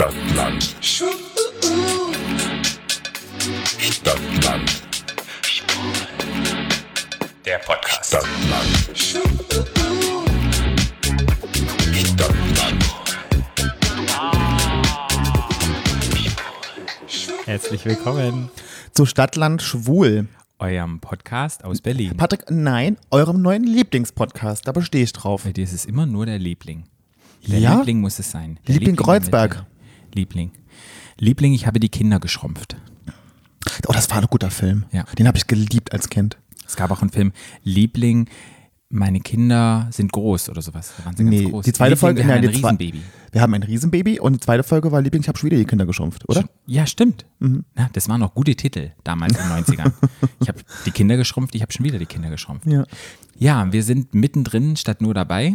Stadtland. Stadtland. Der Podcast. Stadtland. Stadtland. Herzlich willkommen zu Stadtland Schwul. eurem Podcast aus Berlin. Patrick, nein, eurem neuen Lieblingspodcast, da bestehe ich drauf. Bei dir ist es immer nur der Liebling. Der Ja? Liebling muss es sein. Der Liebling der Kreuzberg. Liebling. Liebling, ich habe die Kinder geschrumpft. Oh, das war ein guter Film. Ja. Den habe ich geliebt als Kind. Es gab auch einen Film, Liebling, meine Kinder sind groß oder sowas. Da waren sie Nee, ganz groß. die zweite Liebling, Folge, wir nein, haben ein Riesenbaby. Wir haben ein Riesenbaby und die zweite Folge war Liebling, ich habe schon wieder die Kinder geschumpft, oder? Ja, stimmt. Mhm. Ja, das waren noch gute Titel damals in den 90ern. ich habe die Kinder geschrumpft, ich habe schon wieder die Kinder geschrumpft. Ja. Ja, wir sind mittendrin statt nur dabei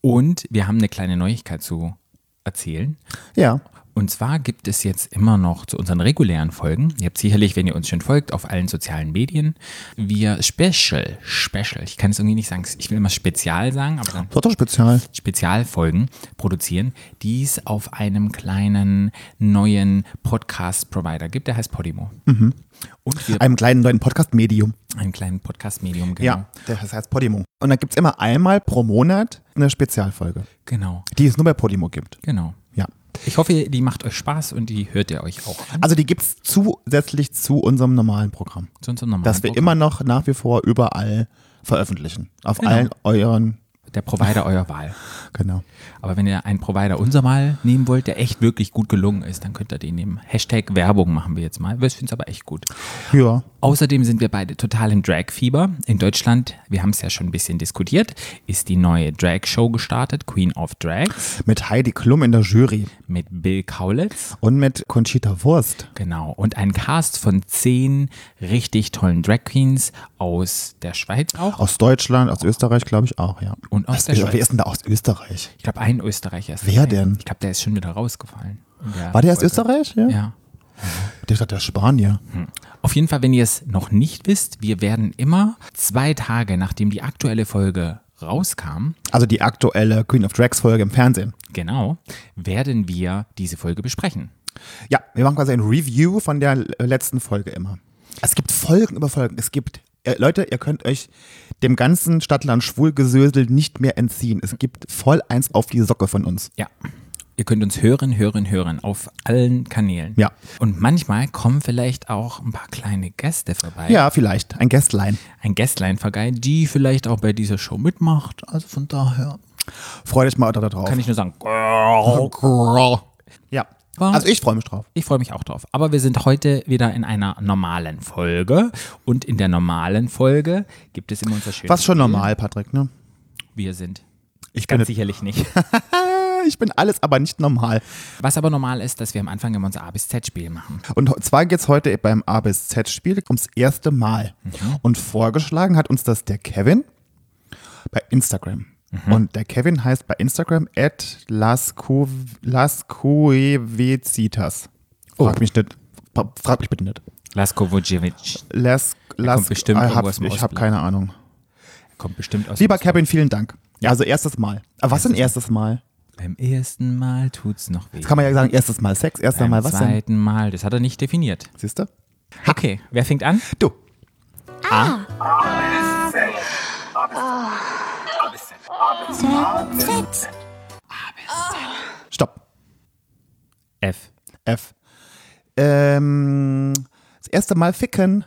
und wir haben eine kleine Neuigkeit zu erzählen. Ja. Und zwar gibt es jetzt immer noch zu unseren regulären Folgen, ihr habt sicherlich, wenn ihr uns schon folgt, auf allen sozialen Medien, wir Special, Special, ich kann es irgendwie nicht sagen, ich will immer Spezial sagen, aber dann doch spezial. Spezialfolgen produzieren, die es auf einem kleinen neuen Podcast-Provider gibt, der heißt Podimo. Und wir Einem kleinen neuen Podcast-Medium. einen kleinen Podcast-Medium, genau. Ja, das heißt Podimo. Und dann gibt es immer einmal pro Monat eine Spezialfolge, Genau, die es nur bei Podimo gibt. genau. Ja. Ich hoffe, die macht euch Spaß und die hört ihr euch auch an. Also die gibt es zusätzlich zu unserem normalen Programm. Zu unserem normalen Das wir Programm. immer noch nach wie vor überall veröffentlichen. Auf Genau. allen euren, Der Provider eurer Wahl. genau. Aber wenn ihr einen Provider unser Mal nehmen wollt, der echt wirklich gut gelungen ist, dann könnt ihr den nehmen. Hashtag Werbung machen wir jetzt mal. Ich finde es aber echt gut. Ja. Außerdem sind wir beide total im Drag-Fieber. In Deutschland, wir haben es ja schon ein bisschen diskutiert, ist die neue Drag-Show gestartet, Queen of Drags, Mit Heidi Klum in der Jury mit Bill Kaulitz. und mit Conchita Wurst. Genau. Und ein Cast von zehn richtig tollen Drag Queens aus der Schweiz auch. Aus Deutschland, aus Österreich, glaube ich auch, ja. Und aus Was- der wer, Schweiz. wer ist denn da aus Österreich? Ich glaube, ein Österreicher ist Wer dabei. denn? Ich glaube, der ist schon wieder rausgefallen. in War der aus. Österreich? Ja. Ja. Der ist der Spanier. Auf jeden Fall, wenn ihr es noch nicht wisst, wir werden immer zwei Tage, nachdem die aktuelle Folge rauskam, Also die aktuelle Queen of Drags Folge im Fernsehen. genau, werden wir diese Folge besprechen. Ja, wir machen quasi ein Review von der letzten Folge immer. Es gibt Folgen über Folgen. Es gibt, Leute, ihr könnt euch dem ganzen Stadtland Schwulgesösel nicht mehr entziehen. Es gibt voll eins auf die Socke von uns. Ja. Ihr könnt uns hören, hören, hören auf allen Kanälen. Ja. Und manchmal kommen vielleicht auch ein paar kleine Gäste vorbei. Ja, vielleicht. Ein Gästlein. Ein Gästlein vorbei, die vielleicht auch bei dieser Show mitmacht. Also von daher Freut euch mal da drauf. kann ich nur sagen, Was? Also ich freue mich drauf. Ich freue mich auch drauf. Aber wir sind heute wieder in einer normalen Folge. Und in der normalen Folge gibt es immer unser schönes Was schon normal, Patrick, ne? Wir sind. Ich bin, Ganz sicherlich nicht. ich bin alles, aber nicht normal. Was aber normal ist, dass wir am Anfang immer unser A bis Z-Spiel machen. Und zwar geht es heute beim A bis Z-Spiel ums erste Mal. Und vorgeschlagen hat uns das der Kevin bei Instagram. Und der Kevin heißt bei Instagram at lascuevecitas. Frag mich nicht. Frag mich bitte nicht. Lasko Vucevic. Las, las, kommt bestimmt ich hab, habe Ostblock. keine Ahnung. Kommt bestimmt aus. Lieber Kevin, vielen Dank. Also erstes Mal. Aber was denn erstes Mal? Beim ersten Mal tut's noch weh. Jetzt kann man ja sagen, erstes Mal Sex, erstes Beim Mal was denn? zweiten Mal. Das hat er nicht definiert. Siehst du? Okay, wer fängt an? Du. Stopp. F. F. Ähm, das erste Mal ficken.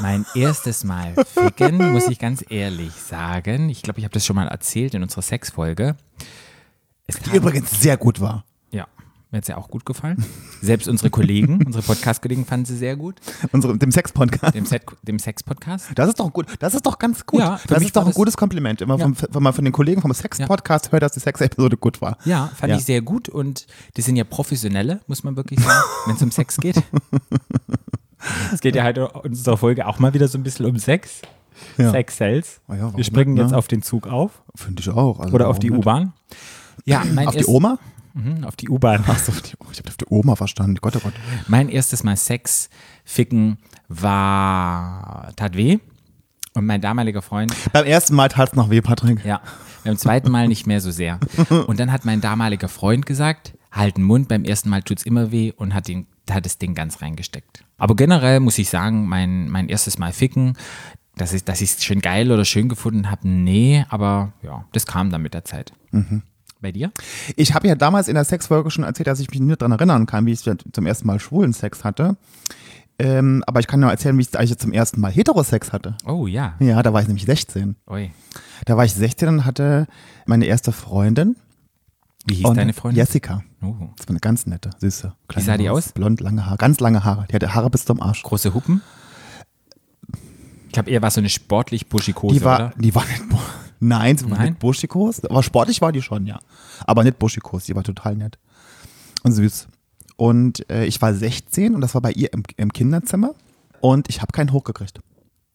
Mein erstes Mal ficken, muss ich ganz ehrlich sagen. Ich glaube, ich habe das schon mal erzählt in unserer Sexfolge. Es Die kam- übrigens sehr gut war. Ja, mir hat es ja auch gut gefallen. Selbst unsere Kollegen, unsere Podcast-Kollegen fanden sie sehr gut. Unsere, dem Sex-Podcast. Dem, dem Sex-Podcast. Das ist doch gut. Das ist doch ganz gut. Ja, das ist doch ein gutes Kompliment. Immer Ja. vom, wenn man von den Kollegen vom Sex-Podcast hört, dass die Sex-Episode gut war. Ja, fand Ja. ich sehr gut und die sind ja Professionelle, muss man wirklich sagen, wenn es um Sex geht. Es geht ja halt in unserer Folge auch mal wieder so ein bisschen um Sex. Ja. Sex Sales. Ah ja, Wir springen nicht, jetzt ne? auf den Zug auf Finde ich auch. Also oder auf die? U-Bahn. Ja, mein Auf die Oma? Mhm, auf die U-Bahn. Achso, ich habe auf die Oma verstanden. Gott, oh Gott. Mein erstes Mal Sex ficken war tat weh und mein damaliger Freund Beim ersten Mal tat es noch weh, Patrick. Ja, beim zweiten Mal nicht mehr so sehr. Und dann hat mein damaliger Freund gesagt, halt den Mund, beim ersten Mal tut's immer weh und hat, den, hat das Ding ganz reingesteckt. Aber generell muss ich sagen, mein, mein erstes Mal ficken, dass ich es schön geil oder schön gefunden habe, nee, aber ja, das kam dann mit der Zeit. Bei dir? Ich habe ja damals in der Sexfolge schon erzählt, dass ich mich nicht daran erinnern kann, wie ich zum ersten Mal schwulen Sex hatte. Ähm, aber ich kann nur erzählen, wie ich eigentlich zum ersten Mal Heterosex hatte. Oh ja. Ja, da war ich nämlich 16. Ui. Da war ich 16 und hatte meine erste Freundin. Wie hieß und deine Freundin? Jessica. Oh. Das war eine ganz nette, süße. kleine sah die Maus. aus? Blond, lange Haare, ganz lange Haare. Die hatte Haare bis zum Arsch. Große Hupen? Ich glaube, eher war so eine sportlich buschikose, Die war, oder? die war nicht, nein, sie war Nein? nicht buschikos, aber sportlich war die schon, ja. Aber nicht buschikos, die war total nett und süß. Und äh, ich war 16 und das war bei ihr im, im Kinderzimmer und ich habe keinen hochgekriegt.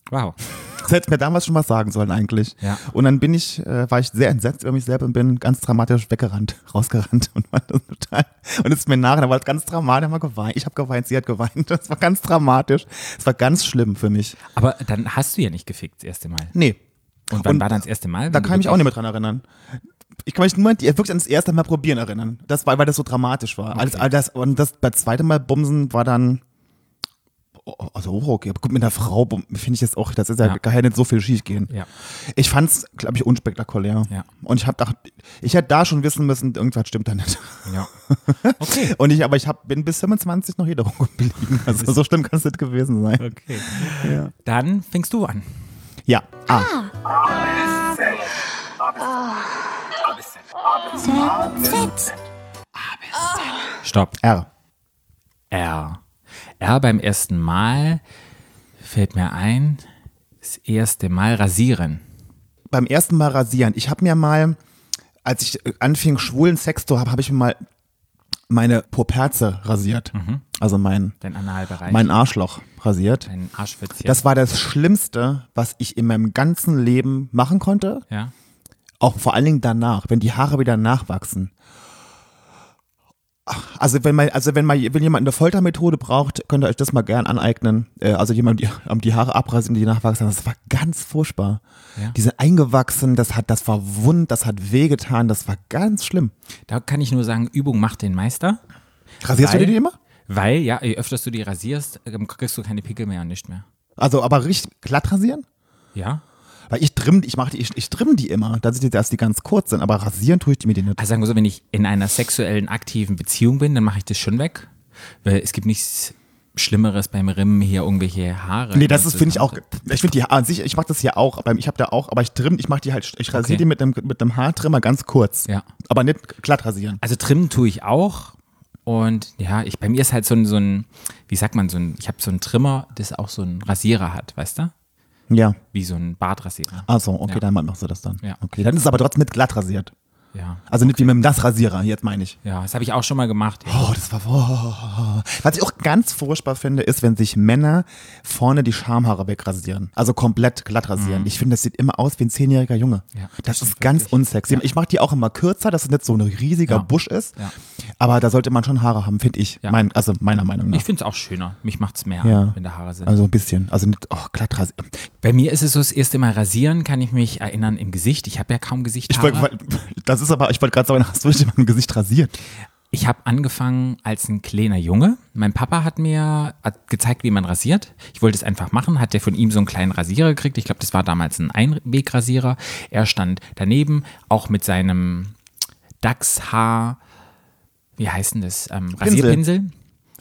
Wow. Das hätte mir damals schon was sagen sollen eigentlich. Ja. Und dann bin ich, äh, war ich sehr entsetzt über mich selber und bin ganz dramatisch weggerannt, rausgerannt und war das total. Und es ist mir nachher, da war es ganz dramatisch, haben geweint. Ich habe geweint, sie hat geweint. Das war ganz dramatisch. Es war ganz schlimm für mich. Aber dann hast du ja nicht gefickt das erste Mal. Nee, Und wann Und war dann das erste Mal? Da kann ich mich auch nicht mehr dran erinnern. Ich kann mich nur die- wirklich an das erste Mal probieren erinnern. Das war, weil das so dramatisch war. Alles, all das, und das bei zweite Mal Bumsen war dann. oh, Also oh, okay, gut, mit einer Frau finde ich jetzt auch, das ist ja, Ja. kann ja nicht so viel schief gehen. Ja. Ich fand's, glaube ich, unspektakulär. Ja. Und ich habe gedacht, ich hätte da schon wissen müssen, irgendwas stimmt da nicht. Ja. Okay. Und ich, aber ich hab, bin bis 25 noch hetero geblieben. Also so schlimm kann es nicht gewesen sein. Okay. Dann fängst du an. Ja. Ah. Z. Stopp. R. R. R beim ersten Mal fällt mir ein, das erste Mal rasieren. beim ersten Mal rasieren. Ich habe mir mal, als ich anfing, schwulen Sex zu haben, habe ich mir mal meine Poperze rasiert. Also mein, Dein Analbereich. mein Arschloch rasiert. Dein. Das war das Schlimmste, was ich in meinem ganzen Leben machen konnte. ja. Auch vor allen Dingen danach, wenn die Haare wieder nachwachsen. Also wenn man, also wenn man, wenn jemand eine Foltermethode braucht, könnt ihr euch das mal gern aneignen. Äh, Also jemand die, die Haare abrasieren, die nachwachsen. Das war ganz furchtbar. Ja. Die sind eingewachsen, das hat, das war wund, das hat wehgetan, das war ganz schlimm. Da kann ich nur sagen, Übung macht den Meister. Rasierst du dir die immer? Weil, ja, je öfter du die rasierst, ähm, kriegst du keine Pickel mehr und nicht mehr. Also aber richtig glatt rasieren? Ja? Weil ich trimm, ich mach die, ich, ich trimm die immer, dass, ich, dass die ganz kurz sind, aber rasieren tue ich die mir die nicht. Also sagen wir so, wenn ich in einer sexuellen, aktiven Beziehung bin, dann mache ich das schon weg. Weil es gibt nichts Schlimmeres beim Rimmen hier irgendwelche Haare. Nee, das ist, finde ich auch, ich finde die Haare an sich, ich mache das ja auch, aber ich habe da auch, aber ich trimm, ich mache die halt, ich rasiere Okay. die mit einem, mit einem Haartrimmer ganz kurz. Ja. Aber nicht glatt rasieren. Also trimmen tue ich auch. Und ja, ich, bei mir ist halt so ein, so ein, wie sagt man, so ein, ich habe so einen Trimmer, das auch so einen Rasierer hat, weißt du? Ja. Wie so ein Bartrasierer. Also, okay, Ja. dann machst du das dann. Ja. Okay, dann ist es aber trotzdem nicht glatt rasiert. Ja. Also nicht wie mit dem Nassrasierer, jetzt meine ich. Ja, das habe ich auch schon mal gemacht. Ja. Oh, das war. Oh. Was ich auch ganz furchtbar finde, ist, wenn sich Männer vorne die Schamhaare wegrasieren. Also komplett glatt rasieren. Ich finde, das sieht immer aus wie ein zehnjähriger Junge. Mhm. Ja, das das ist ganz wirklich. unsexy. Ich mache die auch immer kürzer, dass es nicht so ein riesiger Ja. Busch ist. Ja. Aber da sollte man schon Haare haben, finde ich. Ja. Mein, also meiner Meinung nach. Ich finde es auch schöner. Mich macht es mehr, Ja. wenn da Haare sind. Also ein bisschen. Also nicht, oh, glatt rasieren. Bei mir ist es so, das erste Mal rasieren kann ich mich erinnern im Gesicht. Ich habe ja kaum wollte, das ist aber, ich wollte gerade sagen, hast du dich mein Gesicht rasiert? Ich habe angefangen als ein kleiner Junge. Mein Papa hat mir hat gezeigt, wie man rasiert. Ich wollte es einfach machen, hat der von ihm so einen kleinen Rasierer gekriegt. Ich glaube, das war damals ein Einwegrasierer. Er stand daneben, auch mit seinem Dachshaar, wie heißt denn das? Ähm, Rasierpinsel.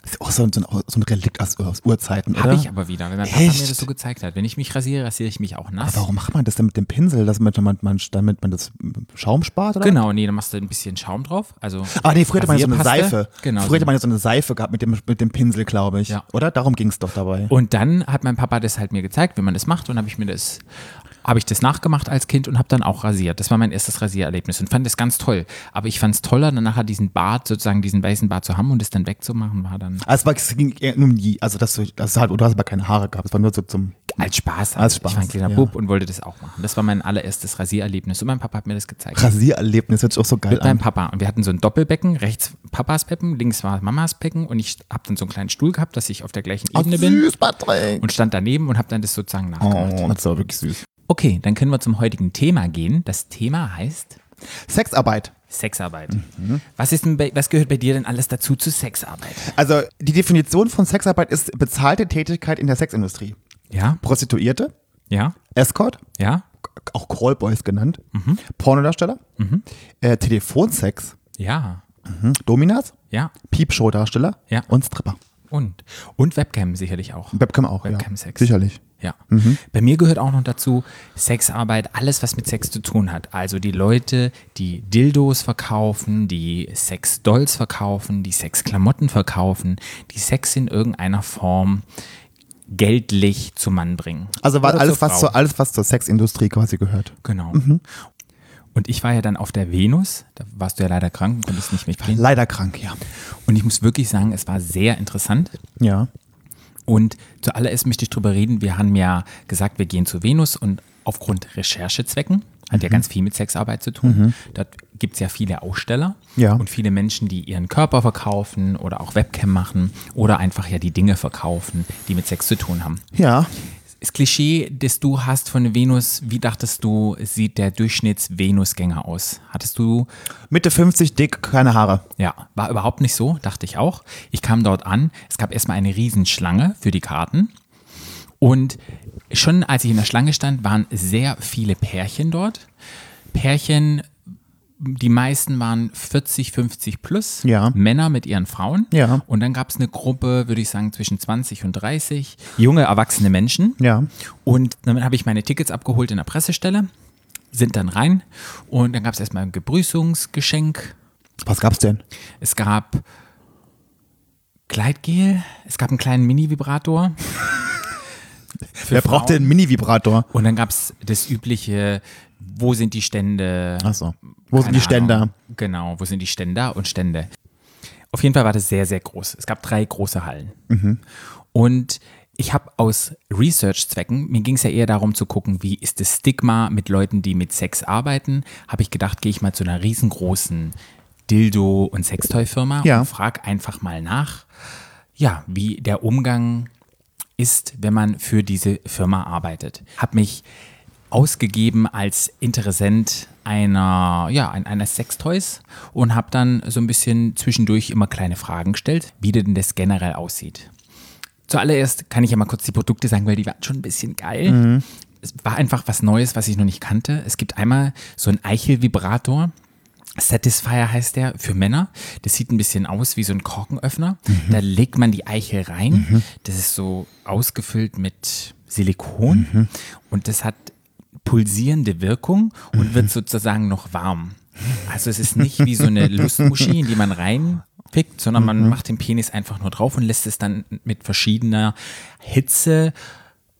Das ist auch so ein, so ein, Relikt aus, aus Urzeiten, oder? Habe ich aber wieder, wenn mein Papa mir Echt? das so gezeigt hat. Wenn ich mich rasiere, rasiere ich mich auch nass. Aber warum macht man das denn mit dem Pinsel, dass man, man, man, damit man das Schaum spart? Oder? Genau, nee, dann machst du ein bisschen Schaum drauf. Also Ah, nee, früher hatte man ja so eine. Seife. Genau. Früher hatte man ja so eine Seife gehabt mit dem, mit dem Pinsel, glaube ich. Ja. Oder? Darum ging es doch dabei. Und dann hat mein Papa das halt mir gezeigt, wie man das macht und habe ich mir das habe ich das nachgemacht als Kind und habe dann auch rasiert. Das war mein erstes Rasiererlebnis und fand das ganz toll. Aber ich fand es toller, dann nachher diesen Bart, sozusagen diesen weißen Bart zu haben und es dann wegzumachen, war dann Also es, ging eher nur um die, also das ist halt, du hast aber keine Haare gehabt, es war nur so zum, als Spaß. halt. Als Spaß, Ich war ein kleiner ja. Bub und wollte das auch machen. Das war mein allererstes Rasiererlebnis und mein Papa hat mir das gezeigt. Rasiererlebnis, hört sich auch so geil Mit meinem an. Papa. Und wir hatten so ein Doppelbecken, rechts Papas Becken, links war Mamas Becken und ich habe dann so einen kleinen Stuhl gehabt, dass ich auf der gleichen Oh, Ebene bin süß, Patrick. und stand daneben und habe dann das sozusagen nachgemacht. Oh, das war wirklich süß. Okay, dann können wir zum heutigen Thema gehen. Das Thema heißt Sexarbeit. Sexarbeit. Was, ist denn bei, was gehört bei dir denn alles dazu zu Sexarbeit? Also die Definition von Sexarbeit ist bezahlte Tätigkeit in der Sexindustrie. Ja, Prostituierte, ja, Escort, ja, auch Callboys genannt, Pornodarsteller, äh, Telefonsex, ja, mhm. Dominas, ja. Piepshow-Darsteller Ja. und Stripper. Und, und Webcam sicherlich auch. Webcam auch, Webcam-Sex. ja. Sicherlich. Ja. Bei mir gehört auch noch dazu Sexarbeit, alles, was mit Sex zu tun hat. Also die Leute, die Dildos verkaufen, die Sexdolls verkaufen, die Sexklamotten verkaufen, die Sex in irgendeiner Form geldlich zum Mann bringen. Also war alles, was zur, alles, was zur Sexindustrie quasi gehört. Genau. Und ich war ja dann auf der Venus, da warst du ja leider krank und konntest nicht mitgehen. Leider krank, ja. Und ich muss wirklich sagen, es war sehr interessant. Ja. Und zuallererst möchte ich drüber reden, wir haben ja gesagt, wir gehen zu Venus und aufgrund Recherchezwecken, hat Mhm. ja ganz viel mit Sexarbeit zu tun. Dort gibt es ja viele Aussteller Ja. und viele Menschen, die ihren Körper verkaufen oder auch Webcam machen oder einfach ja die Dinge verkaufen, die mit Sex zu tun haben. Ja. Das Klischee, das du hast von Venus, wie dachtest du, sieht der Durchschnitts-Venusgänger aus? Hattest du Mitte 50, dick, keine Haare. ja, war überhaupt nicht so, dachte ich auch. Ich kam dort an, es gab erstmal eine Riesenschlange für die Karten. Und schon als ich in der Schlange stand, waren sehr viele Pärchen dort. Pärchen, die meisten waren 40, 50 plus. Ja. Männer mit ihren Frauen. Ja. Und dann gab es eine Gruppe, würde ich sagen, zwischen 20 und 30. Junge, erwachsene Menschen. Ja. Und dann habe ich meine Tickets abgeholt in der Pressestelle, sind dann rein und dann gab es erstmal ein Begrüßungsgeschenk. Was gab's denn? Es gab Gleitgel, es gab einen kleinen Mini-Vibrator. Wer braucht Frauen. denn einen Mini-Vibrator? Und dann gab es das übliche, wo sind die Stände? Achso. Wo sind die Ständer? Ahnung. Genau, wo sind die Ständer und Stände? Auf jeden Fall war das sehr, sehr groß. Es gab drei große Hallen. Mhm. Und ich habe aus Research-Zwecken, mir ging es ja eher darum zu gucken, wie ist das Stigma mit Leuten, die mit Sex arbeiten, habe ich gedacht, gehe ich mal zu einer riesengroßen Dildo- und Sextoy-Firma Ja. und frage einfach mal nach, ja, wie der Umgang ist, wenn man für diese Firma arbeitet. Habe mich ausgegeben als Interessent einer, ja, ein- eines Sextoys und habe dann so ein bisschen zwischendurch immer kleine Fragen gestellt, wie denn das generell aussieht. Zuallererst kann ich ja mal kurz die Produkte sagen, weil die waren schon ein bisschen geil. Es war einfach was Neues, was ich noch nicht kannte. Es gibt einmal so einen Eichelvibrator. Satisfier heißt der für Männer. Das sieht ein bisschen aus wie so ein Korkenöffner. Da legt man die Eichel rein. Das ist so ausgefüllt mit Silikon und das hat pulsierende Wirkung und wird sozusagen noch warm. Also es ist nicht wie so eine Lustmuschi, in die man reinpickt, sondern man macht den Penis einfach nur drauf und lässt es dann mit verschiedener Hitze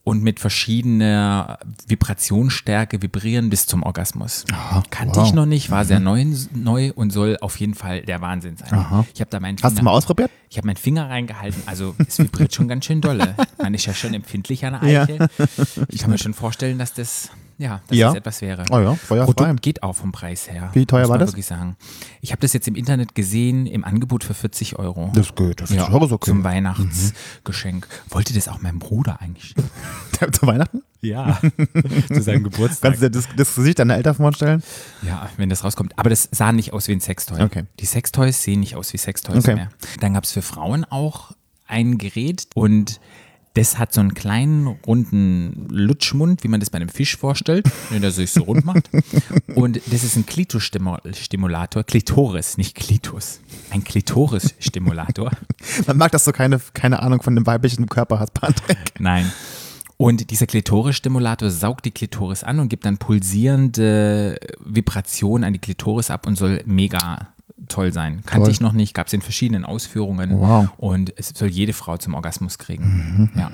und mit verschiedener Vibrationsstärke vibrieren bis zum Orgasmus. Kannte wow. ich noch nicht, war sehr neu, neu und soll auf jeden Fall der Wahnsinn sein. Ich habe da meinen Hast du mal ausprobiert? ich habe meinen Finger reingehalten, also es vibriert schon ganz schön dolle. Man ist ja schon empfindlich an der Ja. Eichel. Ich kann mir schon vorstellen, dass das, ja, dass Ja. das etwas wäre. Oh ja, feuerfrei. Produkt geht auch vom Preis her. Wie teuer war das? wirklich sagen. Ich habe das jetzt im Internet gesehen, im Angebot für 40 Euro. Das geht. Das ist ja, auch okay. Zum Weihnachtsgeschenk. Wollte das auch meinem Bruder eigentlich? Zu Weihnachten? Ja. Zu seinem Geburtstag. Kannst du dir das, das Gesicht deiner Eltern vorstellen? Ja, wenn das rauskommt. Aber das sah nicht aus wie ein Sextoy. Okay. Die Sextoys sehen nicht aus wie Sextoys Okay. mehr. Dann gab es für Frauen auch ein Gerät und das hat so einen kleinen, runden Lutschmund, wie man das bei einem Fisch vorstellt, wenn der sich so rund macht. Und das ist ein Klitoris-Stimulator. Klitoris, nicht Klitus. Ein Klitoris-Stimulator. Man mag, dass du keine, keine Ahnung von dem weiblichen Körper hast, Patrick. Nein. Und dieser Klitoris-Stimulator saugt die Klitoris an und gibt dann pulsierende Vibrationen an die Klitoris ab und soll mega toll sein. Kannte Toll. ich noch nicht, gab es in verschiedenen Ausführungen Wow. und es soll jede Frau zum Orgasmus kriegen. ja.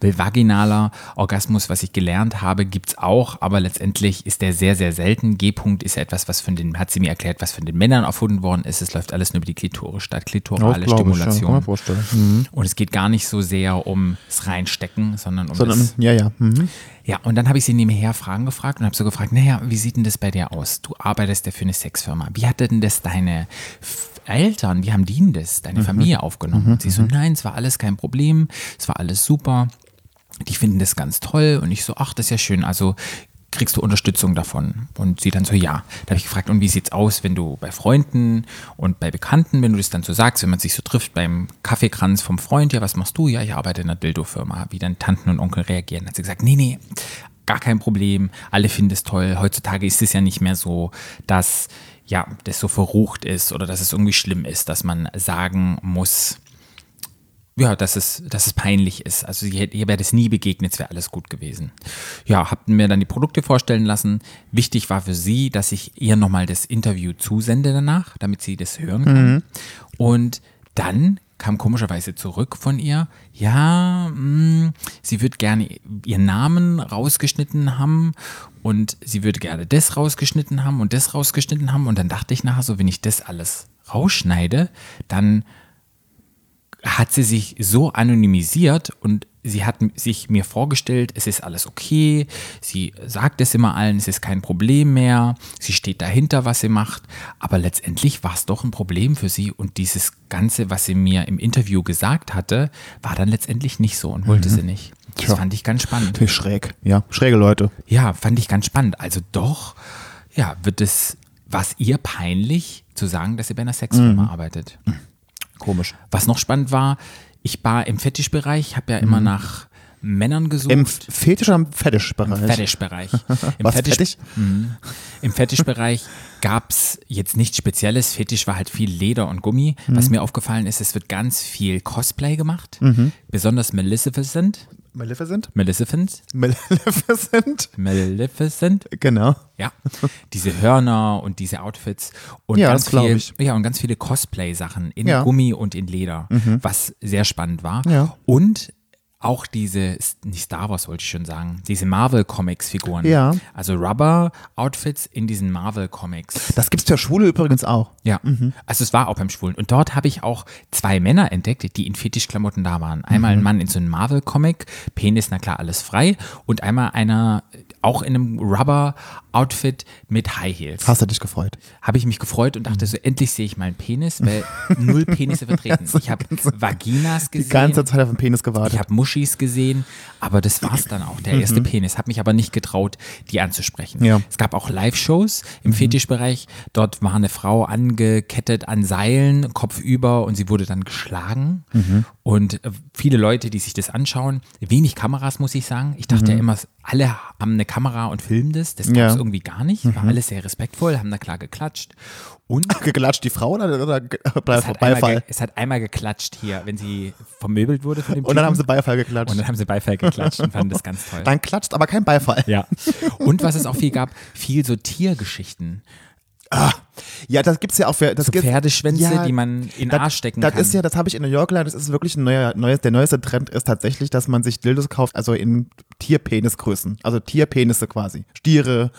Weil vaginaler Orgasmus, was ich gelernt habe, gibt es auch, aber letztendlich ist der sehr, sehr selten. G-Punkt ist ja etwas, was von den, hat sie mir erklärt, was von den Männern erfunden worden ist. Es läuft alles nur über die Klitoris statt klitorale ich, ja. Stimulation. Kann man vorstellen. Und es geht gar nicht so sehr ums Reinstecken, sondern um Sondern, das. ja, ja. Mhm. Ja, und dann habe ich sie nebenher Fragen gefragt und habe so gefragt, naja, wie sieht denn das bei dir aus? Du arbeitest ja für eine Sexfirma. Wie hatte denn das deine Eltern, wie haben die denn das, deine Familie aufgenommen? Und sie so, nein, es war alles kein Problem, es war alles super. Die finden das ganz toll und ich so, ach, das ist ja schön. Also kriegst du Unterstützung davon? Und sie dann so, ja. Da habe ich gefragt, und wie sieht's aus, wenn du bei Freunden und bei Bekannten, wenn du das dann so sagst, wenn man sich so trifft beim Kaffeekranz vom Freund, ja, was machst du? Ja, ich arbeite in einer Dildo-Firma. Wie dann Tanten und Onkel reagieren. Dann hat sie gesagt, nee, nee, gar kein Problem. Alle finden es toll. Heutzutage ist es ja nicht mehr so, dass ja, das so verrucht ist oder dass es irgendwie schlimm ist, dass man sagen muss, ja, dass es, dass es peinlich ist. Also ihr, ihr wäre das nie begegnet, es wäre alles gut gewesen. Ja, habt mir dann die Produkte vorstellen lassen. Wichtig war für sie, dass ich ihr nochmal das Interview zusende danach, damit sie das hören kann. Und dann kam komischerweise zurück von ihr, ja, mh, sie würde gerne ihren Namen rausgeschnitten haben und sie würde gerne das rausgeschnitten haben und das rausgeschnitten haben. Und dann dachte ich nachher so, wenn ich das alles rausschneide, dann hat sie sich so anonymisiert und sie hat sich mir vorgestellt, es ist alles okay, sie sagt es immer allen, es ist kein Problem mehr, sie steht dahinter, was sie macht, aber letztendlich war es doch ein Problem für sie und dieses Ganze, was sie mir im Interview gesagt hatte, war dann letztendlich nicht so und wollte sie nicht. Das Tja. fand ich ganz spannend. Schräg, ja. Schräge Leute. Ja, fand ich ganz spannend. Also doch, ja, wird es, was ihr peinlich zu sagen, dass ihr bei einer Sexfirma arbeitet. Komisch. Was noch spannend war, ich war im Fetischbereich, habe ja immer nach Männern gesucht. Im Fetisch oder im Fetischbereich? Fetischbereich. Im Was, Fetisch, Fetisch? Mhm. Im Fetischbereich gab es jetzt nichts Spezielles. Fetisch war halt viel Leder und Gummi. Mhm. Was mir aufgefallen ist, es wird ganz viel Cosplay gemacht. Mhm. Besonders Maleficent. Maleficent? Maleficent. Maleficent? Maleficent. Genau. Ja, diese Hörner und diese Outfits und Ja, ganz viel, ich. ja und ganz viele Cosplay-Sachen in Ja. Mhm. Gummi und in Leder, was sehr spannend war. Ja. Und auch diese, nicht Star Wars wollte ich schon sagen, diese Marvel-Comics-Figuren. Ja. Also Rubber-Outfits in diesen Marvel-Comics. Das gibt's für Schwule übrigens auch. Ja, also es war auch beim Schwulen. Und dort habe ich auch zwei Männer entdeckt, die in Fetischklamotten da waren. Einmal Mhm. ein Mann in so einem Marvel-Comic, Penis, na klar, alles frei. Und einmal einer auch in einem Rubber-Outfit mit High Heels. Hast du dich gefreut? Habe ich mich gefreut und dachte Mhm. so, endlich sehe ich mal einen Penis, weil null Penisse vertreten. Ich habe Vaginas Die gesehen. ganze Zeit auf den Penis gewartet. Ich habe Muschis gesehen, aber das war's dann auch, der erste Penis. Habe mich aber nicht getraut, die anzusprechen. Mhm. Ja. Es gab auch Live-Shows im Fetischbereich. Dort war eine Frau angekettet an Seilen, kopfüber und sie wurde dann geschlagen. Mhm. Und äh, viele Leute, die sich das anschauen, wenig Kameras, muss ich sagen. Ich dachte ja immer, alle haben eine Kamera und filmen das. Das gab es Mhm. Ja. Mhm. irgendwie gar nicht. War alles sehr respektvoll, haben da klar geklatscht. Und Geklatscht die Frau oder, oder es hat, einmal Beifall? ge, es hat einmal geklatscht hier, wenn sie vermöbelt wurde von dem Und dann haben sie Typen. Beifall geklatscht. Und dann haben sie Beifall geklatscht und fanden das ganz toll. Dann klatscht aber kein Beifall. Ja. Und was es auch viel gab, viel so Tiergeschichten. Ja, das gibt's ja auch für das So Pferdeschwänze, die man in den das, Arsch stecken das kann. ist ja, das habe ich in New York gelernt, das ist wirklich ein neuer, neues, der neueste Trend ist tatsächlich, dass man sich Dildos kauft, also in Tierpenisgrößen, also Tierpenisse quasi. Stiere,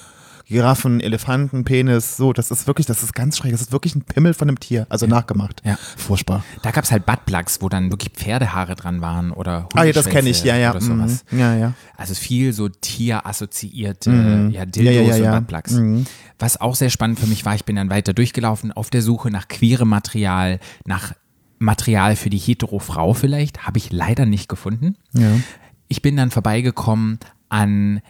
Giraffen, Elefanten, Penis, so, das ist wirklich, das ist ganz schräg, das ist wirklich ein Pimmel von einem Tier, also nachgemacht. Ja. Furchtbar. Da gab es halt Buttplugs, wo dann wirklich Pferdehaare dran waren oder Ah ja, das kenne ich, ja, ja. Oder sowas. Mhm. Ja, ja. Also viel so tierassoziierte ja, Dildos Ja, ja, ja, ja. und Buttplugs. Was auch sehr spannend für mich war, ich bin dann weiter durchgelaufen auf der Suche nach queerem Material, nach Material für die hetero Frau vielleicht, habe ich leider nicht gefunden. Ja. Ich bin dann vorbeigekommen an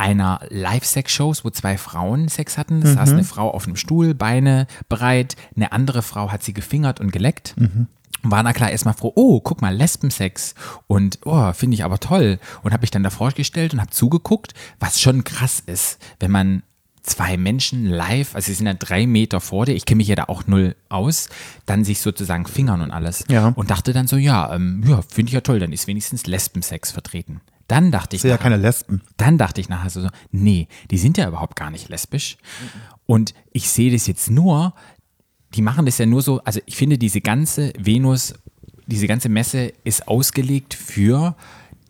einer Live-Sex-Show, wo zwei Frauen Sex hatten. Mhm. Es saß eine Frau auf einem Stuhl, Beine breit, eine andere Frau hat sie gefingert und geleckt. Mhm. Und war na klar erstmal froh, oh, guck mal, Lesbensex. Und oh, finde ich aber toll. Und habe mich dann davor gestellt und habe zugeguckt, was schon krass ist, wenn man zwei Menschen live, also sie sind ja drei Meter vor dir, ich kenne mich ja da auch null aus, dann sich sozusagen fingern und alles. Ja. Und dachte dann so, ja, ähm, ja, finde ich ja toll, dann ist wenigstens Lesbensex vertreten. Dann dachte ich, Das sind ja keine Lesben. dann dachte ich nachher so, nee, die sind ja überhaupt gar nicht lesbisch. Und ich sehe das jetzt nur, die machen das ja nur so, also ich finde diese ganze Venus, diese ganze Messe ist ausgelegt für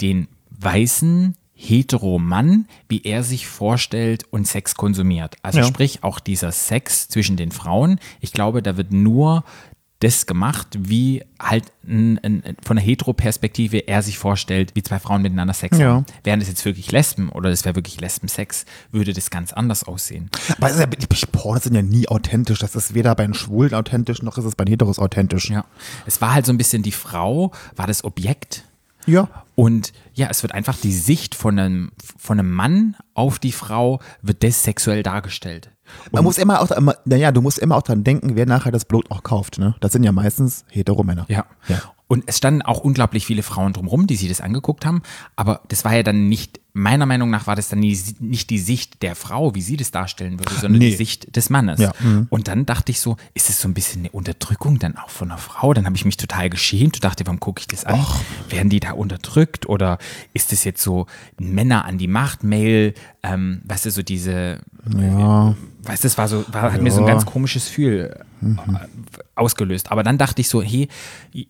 den weißen hetero Mann, wie er sich vorstellt und Sex konsumiert. Also Ja. sprich auch dieser Sex zwischen den Frauen. Ich glaube, da wird nur das gemacht, wie halt n, n, von der Hetero-Perspektive er sich vorstellt, wie zwei Frauen miteinander Sex Ja. haben. Wären das jetzt wirklich Lesben oder das wäre wirklich Lesbensex, würde das ganz anders aussehen. Aber ist ja, die Pornos sind ja nie authentisch. Das ist weder bei den Schwulen authentisch, noch ist es bei den Heteros authentisch. Ja. Es war halt so ein bisschen die Frau, war das Objekt Ja. Und ja, es wird einfach die Sicht von einem, von einem Mann auf die Frau wird das sexuell dargestellt. Man muss immer auch, naja, du musst immer auch dran denken, wer nachher das Blut auch kauft. Ne? Das sind ja meistens hetero Männer. Ja. Ja. Und es standen auch unglaublich viele Frauen drumherum, die sich das angeguckt haben. Aber das war ja dann nicht, meiner Meinung nach war das dann nie, nicht die Sicht der Frau, wie sie das darstellen würde, sondern Nee. die Sicht des Mannes. Ja. Mhm. Und dann dachte ich so, ist es so ein bisschen eine Unterdrückung dann auch von einer Frau? Dann habe ich mich total geschämt und dachte, warum gucke ich das an? Werden die da unterdrückt? Oder ist es jetzt so Männer an die Macht, Mail, ähm, weißt du, so diese, Ja. weißt du, es war so, war, hat mir so ein Ja. ganz komisches Gefühl äh, ausgelöst. Aber dann dachte ich so, hey,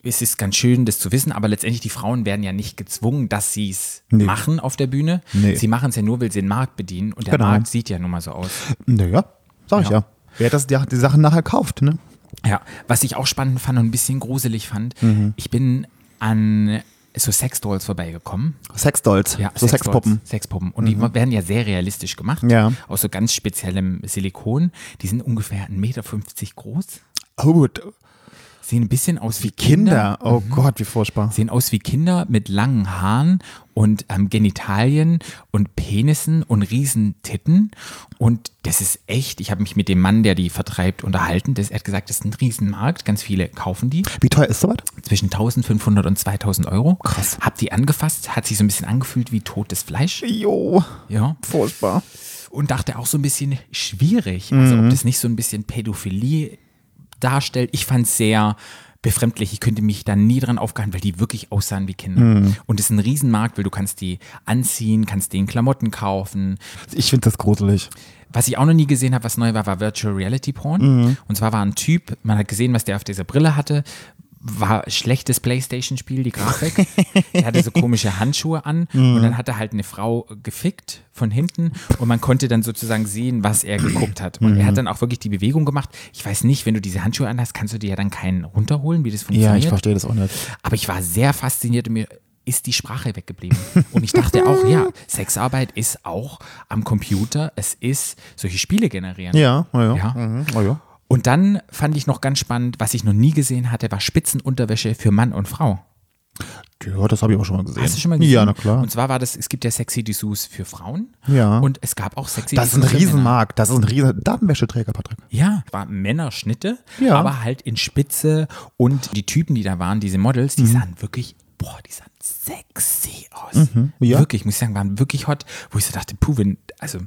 es ist ganz schön, das zu wissen, aber letztendlich die Frauen werden ja nicht gezwungen, dass sie es Nee. machen auf der Bühne. Nee. Sie machen es ja nur, weil sie den Markt bedienen und der Genau. Markt sieht ja nun mal so aus. Naja, sag ich Ja. ja. Wer das die, die Sachen nachher kauft, ne? Ja, was ich auch spannend fand und ein bisschen gruselig fand, Mhm. ich bin an so Sexdolls vorbeigekommen. Sexdolls, Ja, so Sexpuppen. Sexpuppen. Und die werden ja sehr realistisch gemacht. Ja. Aus so ganz speziellem Silikon. Die sind ungefähr 1,50 Meter groß. Oh, gut. Sehen ein bisschen aus wie Kinder. Kinder. Oh Gott, wie furchtbar. Sehen aus wie Kinder mit langen Haaren und ähm, Genitalien und Penissen und riesen Titten. Und das ist echt, ich habe mich mit dem Mann, der die vertreibt, unterhalten. Das, er hat gesagt, das ist ein Riesenmarkt. Ganz viele kaufen die. Wie teuer ist sowas? Zwischen 1500 und 2000 Euro. Krass. Hab die angefasst, hat sich so ein bisschen angefühlt wie totes Fleisch. Jo, Ja. furchtbar. Und dachte auch so ein bisschen schwierig. Also, Mhm. ob das nicht so ein bisschen Pädophilie darstellt. Ich fand es sehr befremdlich. Ich könnte mich da nie dran aufgehalten, weil die wirklich aussahen wie Kinder. Mhm. Und es ist ein Riesenmarkt, weil du kannst die anziehen, kannst denen Klamotten kaufen. Ich finde das gruselig. Was ich auch noch nie gesehen habe, was neu war, war Virtual Reality Porn. Mhm. Und zwar war ein Typ, man hat gesehen, was der auf dieser Brille hatte. War schlechtes Playstation-Spiel, die Grafik. er hatte so komische Handschuhe an Mhm. und dann hat er halt eine Frau gefickt von hinten und man konnte dann sozusagen sehen, was er geguckt hat. Und er Mhm. hat dann auch wirklich die Bewegung gemacht. Ich weiß nicht, wenn du diese Handschuhe anhast, kannst du dir ja dann keinen runterholen, wie das Ja, funktioniert. ich verstehe das auch nicht. Aber ich war sehr fasziniert und mir ist die Sprache weggeblieben. Und ich dachte auch, ja, Sexarbeit ist auch am Computer, es ist solche Spiele generieren. Ja, ja. Ja. Mhm. Oh ja. Und dann fand ich noch ganz spannend, was ich noch nie gesehen hatte, war Spitzenunterwäsche für Mann und Frau. Ja, das habe ich auch schon mal gesehen. Hast du schon mal gesehen? Ja, na klar. Und zwar war das, es gibt ja sexy Dessous für Frauen. Ja. Und es gab auch sexy Das ist ein Dessous. Riesenmarkt. Das ist ein riesen Datenwäscheträger, Patrick. Ja, war Männerschnitte, Ja. aber halt in Spitze und die Typen, die da waren, diese Models, Mhm. die sahen wirklich, boah, die sahen sexy aus. Mhm. ja. Wirklich, muss ich sagen, waren wirklich hot, wo ich so dachte, puh, wenn, also,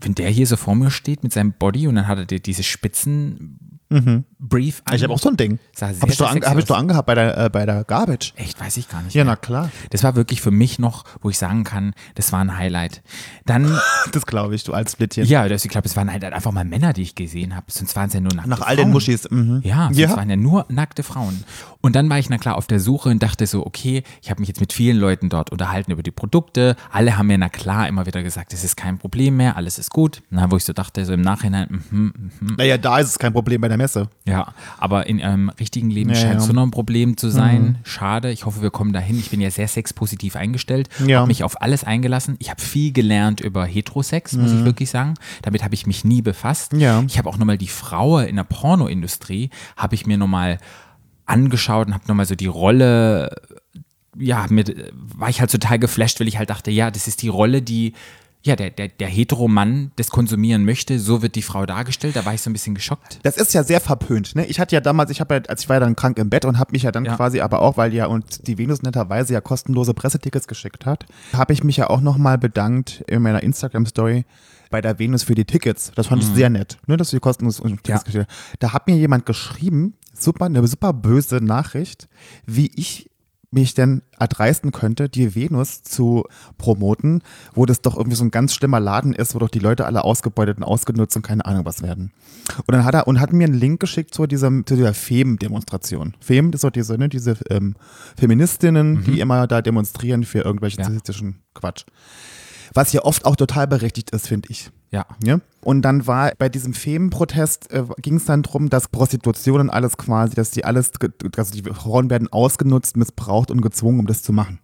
wenn der hier so vor mir steht mit seinem Body und dann hat er die- diese Spitzen Brief an. Mhm. Ich habe auch so ein Ding. Habe ich, doch an, hab ich doch angehabt bei der, äh, bei der Garbage. Echt, weiß ich gar nicht. Ja, mehr. na klar. Das war wirklich für mich noch, wo ich sagen kann, das war ein Highlight. Dann, Das glaube ich, du als Splittchen. ja, das, ich glaube, es waren halt einfach mal Männer, die ich gesehen habe. Sonst waren es ja nur nackte Nach all Frauen. den Muschis. Mhm. Ja, sonst Ja. waren ja nur nackte Frauen. Und dann war ich, na klar, auf der Suche und dachte so, okay, ich habe mich jetzt mit vielen Leuten dort unterhalten über die Produkte. Alle haben mir, na klar, immer wieder gesagt, es ist kein Problem mehr, alles ist gut. Na, wo ich so dachte, so im Nachhinein, mhm, mhm. Naja, da ist es kein Problem bei der Messe. Ja, aber in einem richtigen Leben Ja, scheint es ja. Mhm. so noch ein Problem zu sein. Schade. Ich hoffe, wir kommen dahin. Ich bin ja sehr sexpositiv eingestellt. Ja. Habe mich auf alles eingelassen. Ich habe viel gelernt über Heterosex, muss ich wirklich sagen. Damit habe ich mich nie befasst. Mhm. Ja. Ich habe auch nochmal die Frau in der Pornoindustrie, habe ich mir nochmal angeschaut und habe nochmal so die Rolle, ja, mit, war ich halt total geflasht, weil ich halt dachte, ja, das ist die Rolle, die ja, der, der, der Hetero-Mann das konsumieren möchte, so wird die Frau dargestellt. Da war ich so ein bisschen geschockt. Das ist ja sehr verpönt. Ne? Ich hatte ja damals, ich habe ja, als ich war ja dann krank im Bett und habe mich ja dann Ja. quasi aber auch, weil ja und die Venus netterweise ja kostenlose Pressetickets geschickt hat, habe ich mich ja auch nochmal bedankt in meiner Instagram-Story bei der Venus für die Tickets. Das fand ich sehr nett, ne, dass sie kostenlos Tickets Mhm. Ja. geschickt hat. Da hat mir jemand geschrieben, super, eine super böse Nachricht, wie ich mich denn erdreisten könnte, die Venus zu promoten, wo das doch irgendwie so ein ganz schlimmer Laden ist, wo doch die Leute alle ausgebeutet und ausgenutzt und keine Ahnung was werden. Und dann hat er und hat mir einen Link geschickt zu dieser, zu dieser Fem-Demonstration. Fem ist doch diese, ne, diese ähm, Feministinnen, die immer da demonstrieren für irgendwelchen Ja. sexistischen Quatsch. Was ja oft auch total berechtigt ist, finde ich. Ja. Ja? Und dann war bei diesem Femenprotest äh, ging es dann darum, dass Prostitution und alles quasi, dass die alles, also die Frauen werden ausgenutzt, missbraucht und gezwungen, um das zu machen.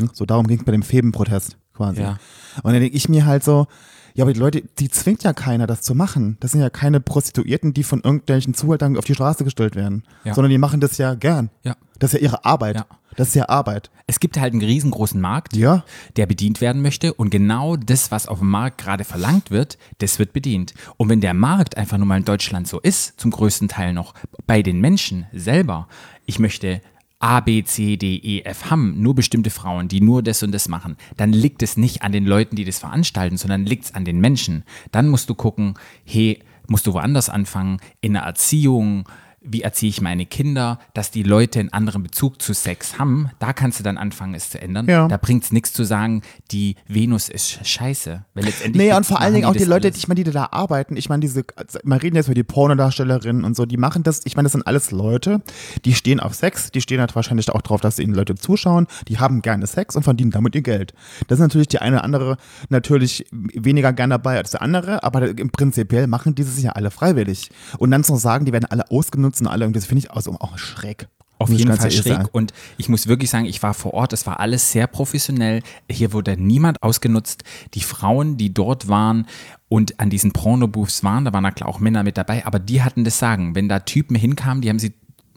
Hm? So darum ging es bei dem Femenprotest quasi. Ja. Und dann denke ich mir halt so, Ja, aber die Leute, die zwingt ja keiner, das zu machen. Das sind ja keine Prostituierten, die von irgendwelchen Zuhältern auf die Straße gestellt werden. Ja. Sondern die machen das ja gern. Ja. Das ist ja ihre Arbeit. Ja. Das ist ja Arbeit. Es gibt halt einen riesengroßen Markt, Ja. der bedient werden möchte und genau das, was auf dem Markt gerade verlangt wird, das wird bedient. Und wenn der Markt einfach nur mal in Deutschland so ist, zum größten Teil noch bei den Menschen selber, ich möchte A, B, C, D, E, F haben, nur bestimmte Frauen, die nur das und das machen, dann liegt es nicht an den Leuten, die das veranstalten, sondern liegt es an den Menschen. Dann musst du gucken, hey, musst du woanders anfangen, in der Erziehung, wie erziehe ich meine Kinder, dass die Leute einen anderen Bezug zu Sex haben, da kannst du dann anfangen, es zu ändern. Ja. Da bringt es nichts zu sagen, die Venus ist scheiße. Weil letztendlich Nee, und vor allen Dingen auch die Leute, alles. die, ich meine, die da arbeiten, ich meine, diese, man reden jetzt über die Pornodarstellerinnen und so, die machen das, ich meine, das sind alles Leute, die stehen auf Sex, die stehen halt wahrscheinlich auch drauf, dass ihnen Leute zuschauen, die haben gerne Sex und verdienen damit ihr Geld. Das ist natürlich die eine oder andere natürlich weniger gerne dabei als der andere, aber im Prinzipiell machen die es ja alle freiwillig. Und dann zu sagen, die werden alle ausgenutzt und alle, und das finde ich also auch schräg. Auf jeden Fall schräg. sagen. Und ich muss wirklich sagen, ich war vor Ort, es war alles sehr professionell. Hier wurde niemand ausgenutzt. Die Frauen, die dort waren und an diesen Porno-Booths waren, da waren klar auch Männer mit dabei, aber die hatten das Sagen. Wenn da Typen hinkamen, die haben sie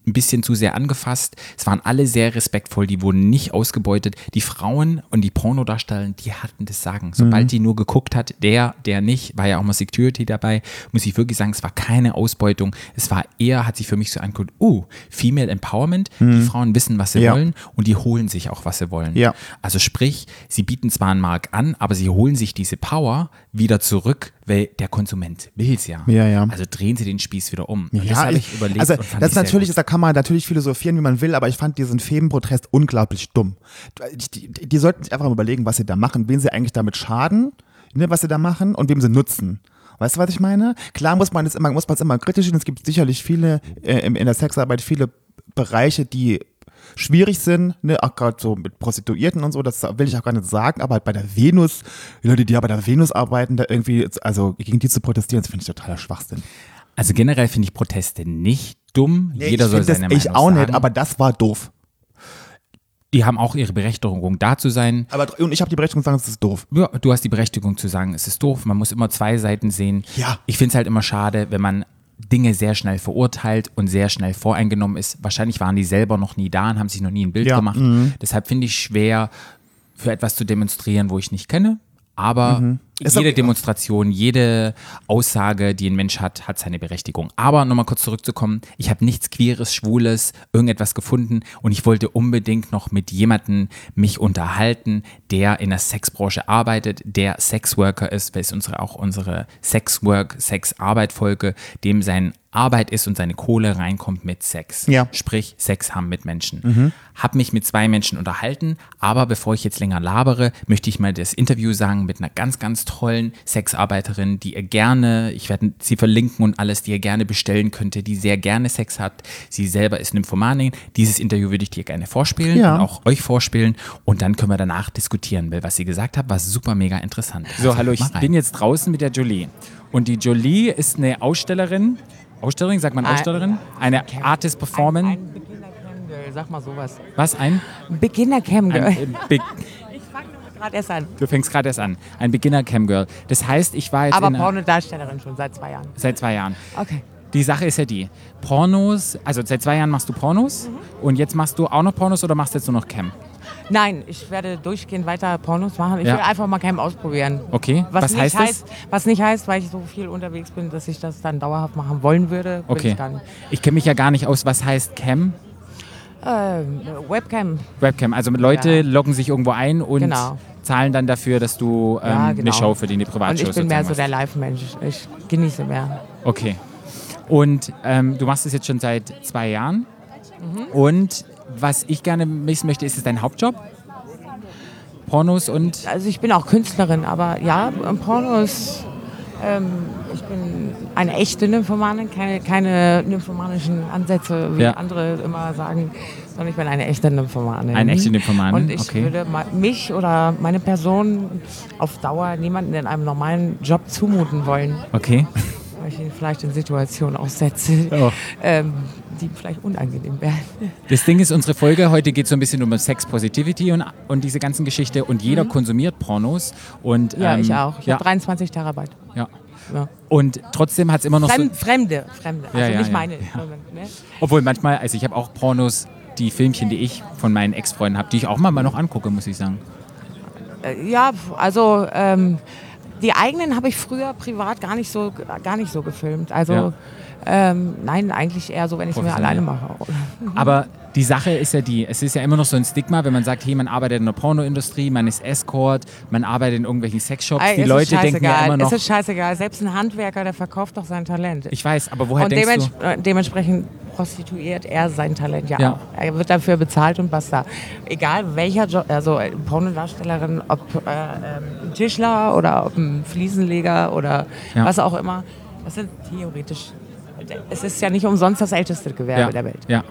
ein bisschen zu sehr angefasst. Es waren alle sehr respektvoll, die wurden nicht ausgebeutet. Die Frauen und die Pornodarsteller, die hatten das Sagen. Sobald die nur geguckt hat, der, der nicht, war ja auch mal Security dabei, muss ich wirklich sagen, es war keine Ausbeutung. Es war eher, hat sich für mich so angeguckt, uh, Female Empowerment, die Frauen wissen, was sie Ja. wollen und die holen sich auch, was sie wollen. Ja. Also sprich, sie bieten zwar einen Markt an, aber sie holen sich diese Power wieder zurück, weil der Konsument will es ja. Ja, ja. Also drehen sie den Spieß wieder um. Und das Ja, habe ich, ich überlegt. also das natürlich, gut. da kann man natürlich philosophieren, wie man will, aber ich fand diesen Febenprotest unglaublich dumm. Die, die, die sollten sich einfach mal überlegen, was sie da machen, wen sie eigentlich damit schaden, ne, was sie da machen und wem sie nutzen. Weißt du, was ich meine? Klar muss man es immer, muss man es immer kritisch sehen. Es gibt sicherlich viele äh, in der Sexarbeit viele Bereiche, die schwierig sind, ne, auch gerade so mit Prostituierten und so, das will ich auch gar nicht sagen, aber halt bei der Venus, die Leute, die ja bei der Venus arbeiten, da irgendwie, also gegen die zu protestieren, das finde ich totaler Schwachsinn. Also generell finde ich Proteste nicht dumm. Jeder ich soll find das, seine Ich Meinung auch sagen. nicht, aber das war doof. die haben auch ihre Berechtigung, da zu sein. Aber und ich habe die Berechtigung zu sagen, das ist doof. Ja, du hast die Berechtigung zu sagen, es ist doof. Man muss immer zwei Seiten sehen. Ja. Ich finde es halt immer schade, wenn man Dinge sehr schnell verurteilt und sehr schnell voreingenommen ist. Wahrscheinlich waren die selber noch nie da und haben sich noch nie ein Bild Ja, gemacht. Deshalb finde ich schwer, für etwas zu demonstrieren, wo ich nicht kenne. Aber Mhm. Jede Demonstration, jede Aussage, die ein Mensch hat, hat seine Berechtigung. Aber nochmal kurz zurückzukommen, ich habe nichts Queeres, Schwules, irgendetwas gefunden und ich wollte unbedingt noch mit jemandem mich unterhalten, der in der Sexbranche arbeitet, der Sexworker ist, weil es unsere, auch unsere Sexwork, Sexarbeit-Folge, dem sein Arbeit ist und seine Kohle reinkommt mit Sex. Ja. Sprich, Sex haben mit Menschen. Hab mich mit zwei Menschen unterhalten, aber bevor ich jetzt länger labere, möchte ich mal das Interview sagen mit einer ganz, ganz tollen Sexarbeiterin, die ihr gerne, ich werde sie verlinken und alles, die ihr gerne bestellen könnte, die sehr gerne Sex hat. Sie selber ist Nymphomanin. Dieses Interview würde ich dir gerne vorspielen Ja. und auch euch vorspielen und dann können wir danach diskutieren, weil was sie gesagt hat, war super mega interessant. So, Also, hallo, ich bin jetzt draußen mit der Jolie. Und die Jolie ist eine Ausstellerin. Ausstellerin, sagt man Ein- Ausstellerin? Eine Artist Performance. Ein sag mal sowas. Was? Ein? Beginner ein Camgirl. äh, Be gerade erst an. du fängst gerade erst an. Ein Beginner Camgirl. Das heißt, ich war jetzt Aber Pornodarstellerin schon seit zwei Jahren. seit zwei Jahren. Okay. Die Sache ist ja die, Pornos, also seit zwei Jahren machst du Pornos Mhm. und jetzt machst du auch noch Pornos oder machst du jetzt nur noch Cam? Nein, ich werde durchgehend weiter Pornos machen. Ich Ja. will einfach mal Cam ausprobieren. Okay, Was, was nicht heißt heißt, das? Was nicht heißt, weil ich so viel unterwegs bin, dass ich das dann dauerhaft machen wollen würde. Okay. Ich dann. Ich kenne mich ja gar nicht aus, was heißt Cam? Ähm, Webcam. Webcam. Also Leute Ja. loggen sich irgendwo ein und Genau. Zahlen dann dafür, dass du ähm, Ja, genau. eine Show für die, eine Und Privatshow ich bin mehr so der Live-Mensch. Ich genieße mehr. Okay. Und ähm, du machst es jetzt schon seit zwei Jahren. Mhm. Und was ich gerne wissen möchte, ist es dein Hauptjob? Pornos und Also ich bin auch Künstlerin, aber ja, Pornos. Ähm, ich bin eine echte Nymphomanin, keine, keine nymphomanischen Ansätze, wie Ja. andere immer sagen, sondern ich bin eine echte Nymphomanin. Eine echte Nymphomanin, Und ich okay. würde mich oder meine Person auf Dauer niemanden in einem normalen Job zumuten wollen, okay. weil ich ihn vielleicht in Situationen aussetze, Oh. ähm, die vielleicht unangenehm werden. Das Ding ist, unsere Folge heute geht so ein bisschen um Sex Positivity und, und diese ganzen Geschichte und jeder konsumiert Pornos. Und, Mhm. Ja, ähm, ich auch. Ich ja, habe 23 Terabyte. ja. Ja. Und trotzdem hat es immer noch so, Fremd, Fremde, Fremde. Also Ja, ja, nicht meine. Ne? obwohl manchmal, also ich habe auch Pornos, die Filmchen, die ich von meinen Ex-Freunden habe, die ich auch mal noch angucke, muss ich sagen. Äh, Ja, also ähm, die eigenen habe ich früher privat gar nicht so, gar nicht so gefilmt. Also Ja. ähm, nein, eigentlich eher so, wenn ich es mir alleine mache. Aber die Sache ist ja die, es ist ja immer noch so ein Stigma, wenn man sagt, hey, man arbeitet in der Pornoindustrie, man ist Escort, man arbeitet in irgendwelchen Sexshops. Die Leute denken ja immer noch, Es ist scheißegal. Selbst ein Handwerker, der verkauft doch sein Talent. ich weiß, aber woher und denkst dements du? äh, dementsprechend prostituiert er sein Talent ja, Ja. Er wird dafür bezahlt und basta. Egal welcher Job, also äh, Pornodarstellerin, ob äh, ähm, ein Tischler oder ob ein Fliesenleger oder Ja. was auch immer, das sind theoretisch. Es ist ja nicht umsonst das älteste Gewerbe Ja, der Welt. ja.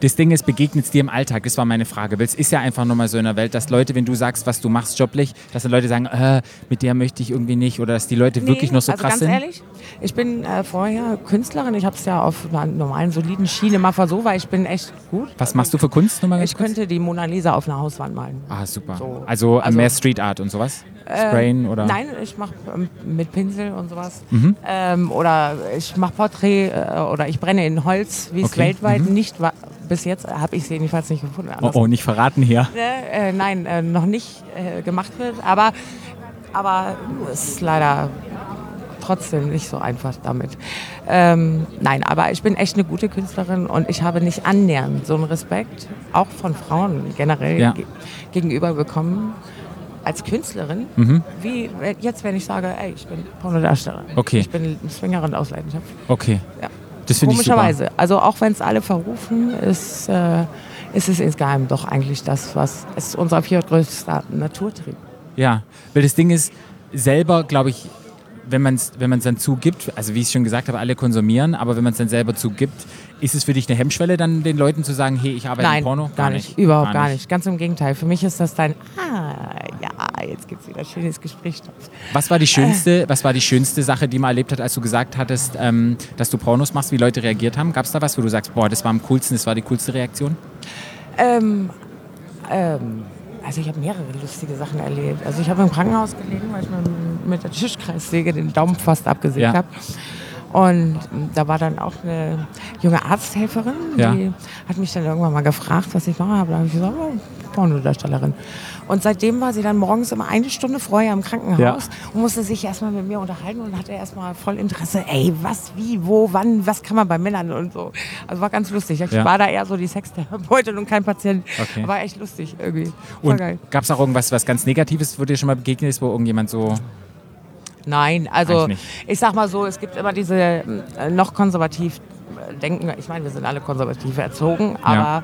Das Ding ist, begegnet es dir im Alltag? Das war meine Frage. Weil es ist ja einfach nur mal so in der Welt, dass Leute, wenn du sagst, was du machst joblich, dass dann Leute sagen, äh, mit der möchte ich irgendwie nicht. Oder dass die Leute wirklich noch so also krass ganz sind. ehrlich, ich bin äh, vorher Künstlerin. Ich habe es ja auf einer normalen, soliden Schiene mal versucht, weil ich bin echt gut. Was machst du für Kunst? Nur mal ganz Ich kurz? könnte die Mona Lisa auf einer Hauswand malen. Ah, super. So. Also, Also- mehr Street Art und sowas? Sprayen oder? Nein, ich mache ähm, mit Pinsel und sowas. Mhm. Ähm, oder ich mache Porträt äh, oder ich brenne in Holz, wie es Okay. Mhm. weltweit nicht war. Bis jetzt habe ich es jedenfalls nicht gefunden. Oh, oh, nicht verraten hier. Äh, äh, nein, äh, noch nicht äh, gemacht wird. Aber, aber es ist leider trotzdem nicht so einfach damit. Ähm, nein, aber ich bin echt eine gute Künstlerin und ich habe nicht annähernd so einen Respekt, auch von Frauen generell Ja. ge gegenüber bekommen, als Künstlerin, Mhm. wie jetzt, wenn ich sage, ey, ich bin Pornodarstellerin. Okay. Ich bin Swingerin aus Leidenschaft. Okay. Ja. Das finde ich super. Komischerweise. Also auch wenn es alle verrufen, ist, äh, ist es insgeheim doch eigentlich das, was ist unser viertgrößter Naturtrieb. Ja, weil das Ding ist, selber, glaube ich, wenn man es wenn man's dann zugibt, also wie ich schon gesagt habe, alle konsumieren, aber wenn man es dann selber zugibt, ist es für dich eine Hemmschwelle, dann den Leuten zu sagen, hey, ich arbeite Nein, im Porno? gar nicht. Überhaupt gar nicht. Ganz im Gegenteil. Für mich ist das dein, ah, ja, jetzt gibt es wieder schönes Gespräch. Was war die schönste, was war die schönste Sache, die man erlebt hat, als du gesagt hattest, ähm, dass du Pornos machst, wie Leute reagiert haben? Gab es da was, wo du sagst, boah, das war am coolsten, das war die coolste Reaktion? Ähm, ähm, also ich habe mehrere lustige Sachen erlebt. Also ich habe im Krankenhaus gelegen, weil ich mir mit der Tischkreissäge den Daumen fast abgesägt Ja. habe. Und da war dann auch eine junge Arzthelferin, Ja. die hat mich dann irgendwann mal gefragt, was ich mache. Da habe ich gesagt, oh, Pornodarstellerin. Und seitdem war sie dann morgens immer eine Stunde vorher im Krankenhaus Ja. und musste sich erstmal mit mir unterhalten und hatte erstmal voll Interesse, ey, was, wie, wo, wann, was kann man bei Männern und so. Also war ganz lustig. Ich Ja. war da eher so die Sextherapeutin und kein Patient. Okay. War echt lustig irgendwie. Voll Und gab es auch irgendwas, was ganz Negatives, wo dir schon mal begegnet ist, wo irgendjemand so, Nein, also ich sag mal so, es gibt immer diese äh, noch konservativ äh, denken. Ich meine, wir sind alle konservativ erzogen, aber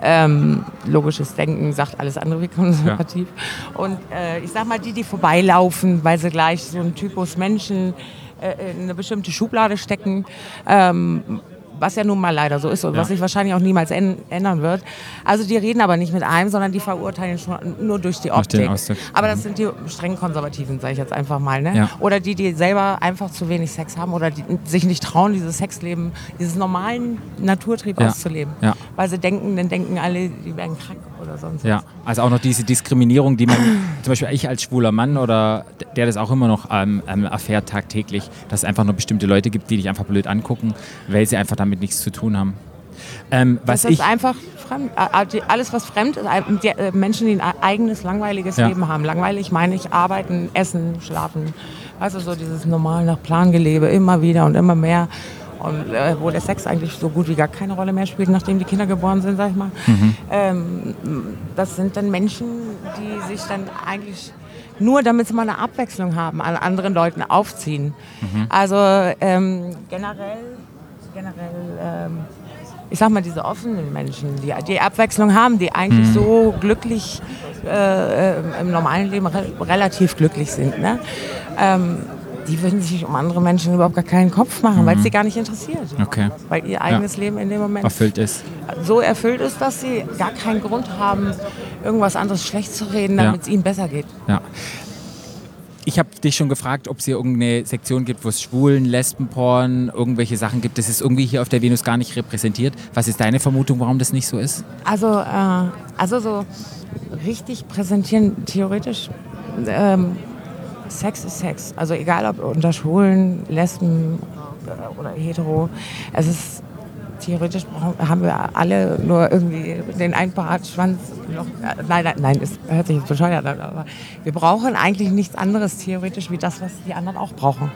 ähm, logisches Denken sagt alles andere wie konservativ. Und äh, ich sag mal, die, die vorbeilaufen, weil sie gleich so einen Typus Menschen äh, in eine bestimmte Schublade stecken, ähm, was ja nun mal leider so ist und Ja. was sich wahrscheinlich auch niemals änd- ändern wird. Also die reden aber nicht mit einem, sondern die verurteilen schon nur durch die Optik. Aber das sind die streng konservativen, sage ich jetzt einfach mal. Ne? Ja. Oder die, die selber einfach zu wenig Sex haben oder die sich nicht trauen, dieses Sexleben, dieses normalen Naturtrieb Ja. auszuleben. Weil sie denken, dann denken alle, die werden krank oder sonst ja, was. also auch noch diese Diskriminierung, die man, zum Beispiel ich als schwuler Mann oder der das auch immer noch ähm, ähm, erfährt tagtäglich, dass es einfach nur bestimmte Leute gibt, die dich einfach blöd angucken, weil sie einfach damit nichts zu tun haben. Ähm, was Das ist ich, einfach fremd. Alles, was fremd ist, die, äh, Menschen, die ein eigenes, langweiliges Ja. Leben haben. Langweilig meine ich arbeiten, essen, schlafen. Du, so dieses normal nach Plan gelebe, immer wieder und immer mehr. Und äh, wo der Sex eigentlich so gut wie gar keine Rolle mehr spielt, nachdem die Kinder geboren sind, sag ich mal. Mhm. Ähm, das sind dann Menschen, die sich dann eigentlich nur damit sie mal eine Abwechslung haben, an anderen Leuten aufziehen. Mhm. Also ähm, generell, generell ähm, ich sag mal, diese offenen Menschen, die die Abwechslung haben, die eigentlich Mhm. so glücklich äh, äh, im normalen Leben re relativ glücklich sind, ne? ähm, die würden sich um andere Menschen überhaupt gar keinen Kopf machen, weil es sie gar nicht interessiert. Mhm. Okay. Weil ihr eigenes Leben in dem Moment erfüllt ist. so erfüllt ist, dass sie gar keinen Grund haben, irgendwas anderes schlecht zu reden, Ja. damit es ihnen besser geht. Ja. ich habe dich schon gefragt, ob es hier irgendeine Sektion gibt, wo es Schwulen, Lesbenporn, irgendwelche Sachen gibt. Das ist irgendwie hier auf der Venus gar nicht repräsentiert. Was ist deine Vermutung, warum das nicht so ist? Also, äh, also so richtig präsentieren, theoretisch, ähm, Sex ist Sex. Also egal ob unter Schwulen, Lesben äh, oder hetero, es ist theoretisch haben wir alle nur irgendwie den Einpartschwanz. Äh, nein, nein, nein, das hört sich jetzt bescheuert an, aber wir brauchen eigentlich nichts anderes theoretisch wie das, was die anderen auch brauchen.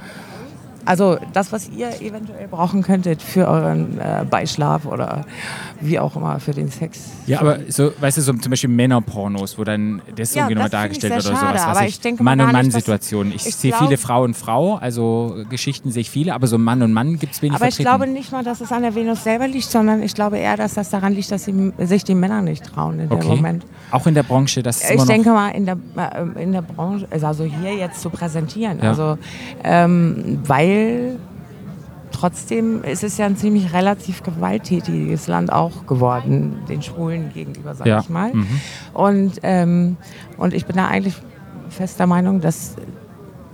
Also das, was ihr eventuell brauchen könntet für euren äh, Beischlaf oder wie auch immer für den Sex. Ja, aber so, weißt du, so zum Beispiel Männerpornos, wo dann das Ja, irgendwie nochmal ich dargestellt wird oder sowas. schade, was aber ich, ich Mann- und Mann-Situationen. Ich, ich sehe viele Frau und Frau, also Geschichten sehe ich viele, aber so Mann und Mann gibt es wenig Aber ich vertreten. glaube nicht mal, dass es an der Venus selber liegt, sondern ich glaube eher, dass das daran liegt, dass sie, sich die Männer nicht trauen in dem okay. Moment. Auch in der Branche, das ist Ich denke mal, in der, äh, in der Branche, also hier jetzt zu präsentieren. Ja. Also, ähm, weil trotzdem ist es ja ein ziemlich relativ gewalttätiges Land auch geworden, den Schwulen gegenüber, sag Ja. ich mal. Mhm. Und, ähm, und ich bin da eigentlich fest der Meinung, dass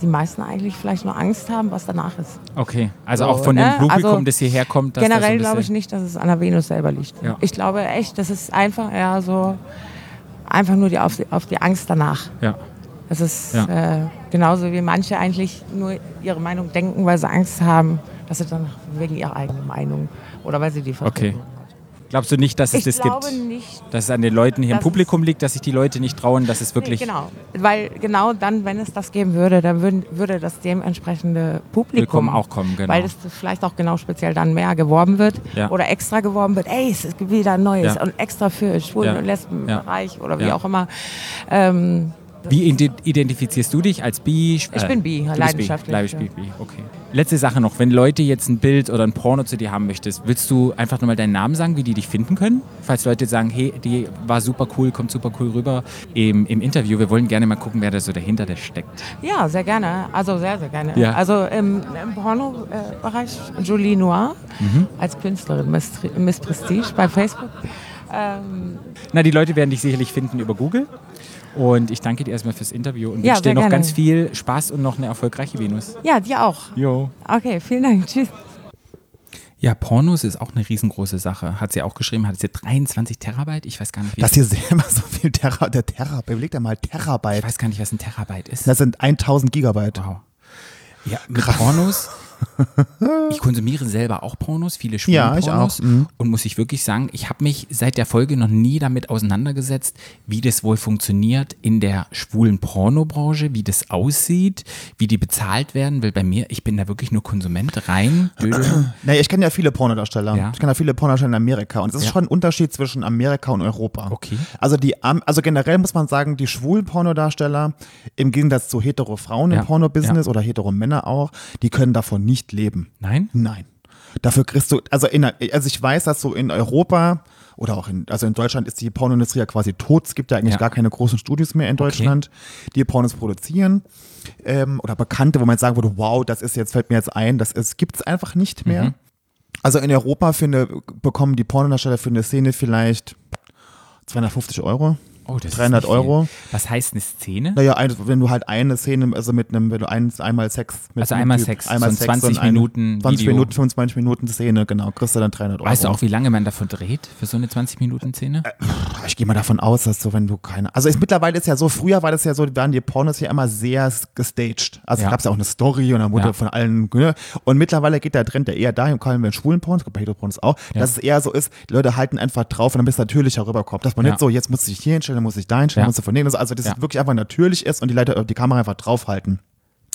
die meisten eigentlich vielleicht nur Angst haben, was danach ist. Okay, also So, auch von dem ne? Publikum, Also das hierher kommt. Generell glaube ich nicht, dass es an der Venus selber liegt. Ja. Ich glaube echt, das ist einfach eher so, einfach nur die, auf, die, auf die Angst danach. Ja. Das ist Ja. äh, genauso wie manche eigentlich nur ihre Meinung denken, weil sie Angst haben, dass sie dann wegen ihrer eigenen Meinung oder weil sie die vertreten. Okay. Glaubst du nicht, dass es Ich das glaube gibt? nicht. Dass es an den Leuten hier im Publikum liegt, dass sich die Leute nicht trauen, dass es wirklich. Nee, genau, weil genau dann, wenn es das geben würde, dann würden, würde das dementsprechende Publikum Publikum auch kommen, genau. Weil es vielleicht auch genau speziell dann mehr geworben wird Ja. oder extra geworben wird. Ey, es gibt wieder ein Neues Ja. und extra für Schwulen- Ja. und Lesbenbereich oder wie auch immer. Ähm, Wie ide- identifizierst du dich als bi? Ich bin bi, leidenschaftlich, Bi, leidenschaftlich bi. Okay. Letzte Sache noch, wenn Leute jetzt ein Bild oder ein Porno zu dir haben möchtest, willst du einfach nochmal deinen Namen sagen, wie die dich finden können? Falls Leute sagen, hey, die war super cool, kommt super cool rüber im, im Interview. Wir wollen gerne mal gucken, wer da so dahinter der steckt. ja, sehr gerne. Also sehr, sehr gerne. Ja. Also im, im Porno-Bereich Julie Noir Mhm. als Künstlerin, Miss, Miss Prestige bei Facebook. Ähm, Na, die Leute werden dich sicherlich finden über Google. Und ich danke dir erstmal fürs Interview und Ja, wünsche dir noch gerne. ganz viel Spaß und noch eine erfolgreiche Venus. ja, dir auch. Jo. Okay, vielen Dank. Tschüss. Ja, Pornos ist auch eine riesengroße Sache. Hat sie auch geschrieben, hat sie 23 Terabyte? Ich weiß gar nicht, wie Dass hier selber so viel Terra, der Terabyte, überleg dir mal Ich Terabyte. weiß gar nicht, was ein Terabyte ist. Das sind 1000 Gigabyte. Wow. Ja, mit Pornos. Ich konsumiere selber auch Pornos, viele schwule Ja, ich Pornos. auch, mhm. Und muss ich wirklich sagen, ich habe mich seit der Folge noch nie damit auseinandergesetzt, wie das wohl funktioniert in der schwulen Pornobranche, wie das aussieht, wie die bezahlt werden. Weil bei mir, ich bin da wirklich nur Konsument rein. Naja, ich kenne ja viele Pornodarsteller. Ja. Ich kenne ja viele Pornodarsteller in Amerika. Und es ist Ja. schon ein Unterschied zwischen Amerika und Europa. Okay. Also, die, also generell muss man sagen, die schwulen Pornodarsteller, im Gegensatz zu hetero Frauen im. Pornobusiness oder hetero Männer auch, die können davon nicht leben. Nein? Nein. Dafür kriegst du, also, in, also ich weiß, dass so in Europa oder auch in, also in Deutschland ist die Pornoindustrie ja quasi tot. Es gibt ja eigentlich Ja. gar keine großen Studios mehr in Deutschland, die Pornos produzieren. Ähm, oder Bekannte, wo man jetzt sagen würde, wow, das ist jetzt, fällt mir jetzt ein, das ist, gibt's einfach nicht mehr. Mhm. Also in Europa eine, bekommen die Pornodarsteller für eine Szene vielleicht 250 Euro. Oh, das ist 300 nicht viel. Euro. Was heißt eine Szene? Naja, ein, wenn du halt eine Szene, also mit einem, wenn du ein, einmal Sex mit Also einmal Typ, Sex, einmal so Sex 20 und eine- Minuten 20 Video. Minuten, 25 Minuten Szene, genau, kriegst du dann 300 Euro. Weißt du auch, wie lange man davon dreht für so eine 20-Minuten-Szene? Ich gehe mal davon aus, dass so, wenn du keine. Also ist, mittlerweile ist ja so, früher war das ja so, waren die Pornos ja immer sehr gestaged. Also Ja. gab es ja auch eine Story und dann wurde Ja. von allen. Ne? Und mittlerweile geht der Trend ja eher dahin, vor allem bei schwulen Pornos, bei Hetero-Pornos auch, Ja. dass es eher so ist, die Leute halten einfach drauf und dann bist du natürlicher rüberkommt. Dass man nicht so, jetzt muss ich hier hinstellen, dann muss ich da hinstellen, Ja. dann muss ich von denen. Also, dass es wirklich einfach natürlich ist und die Leute die Kamera einfach draufhalten.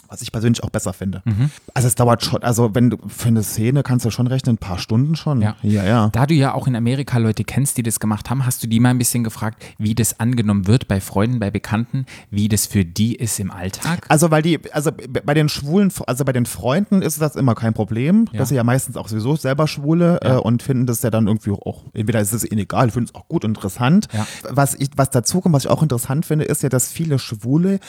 Was ich persönlich auch besser finde. Mhm. Also es dauert schon, also wenn du für eine Szene kannst du schon rechnen, ein paar Stunden schon. Ja. ja. ja. Da du ja auch in Amerika Leute kennst, die das gemacht haben, hast du die mal ein bisschen gefragt, wie das angenommen wird bei Freunden, bei Bekannten, wie das für die ist im Alltag? Also weil die, also bei den Schwulen, also bei den Freunden ist das immer kein Problem. Ja. Das sind ja meistens auch sowieso selber Schwule Ja. äh, und finden das ja dann irgendwie auch, entweder ist es ihnen egal, finden es auch gut, interessant. Ja. Was ich, was dazu kommt, was ich auch interessant finde, ist ja, dass viele Schwule